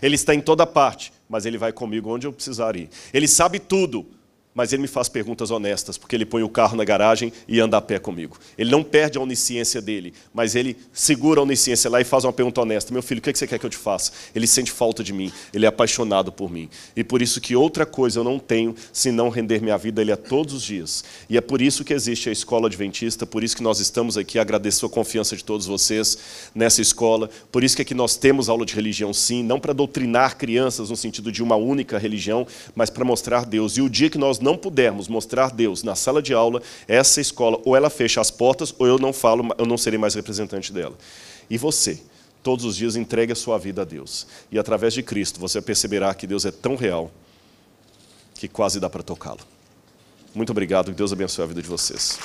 Ele está em toda parte, mas ele vai comigo onde eu precisar ir. Ele sabe tudo, mas ele me faz perguntas honestas, porque ele põe o carro na garagem e anda a pé comigo. Ele não perde a onisciência dele, mas ele segura a onisciência lá e faz uma pergunta honesta: Meu filho, o que você quer que eu te faça? Ele sente falta de mim, ele é apaixonado por mim. E por isso que outra coisa eu não tenho senão render minha vida a ele a todos os dias. E é por isso que existe a escola adventista, por isso que nós estamos aqui. Agradeço a confiança de todos vocês nessa escola. Por isso que aqui nós temos aula de religião, sim, não para doutrinar crianças no sentido de uma única religião, mas para mostrar Deus. E o dia que nós não pudermos mostrar Deus na sala de aula, essa escola ou ela fecha as portas ou eu não falo, eu não serei mais representante dela. E você, todos os dias entregue a sua vida a Deus. E através de Cristo você perceberá que Deus é tão real que quase dá para tocá-lo. Muito obrigado, que Deus abençoe a vida de vocês.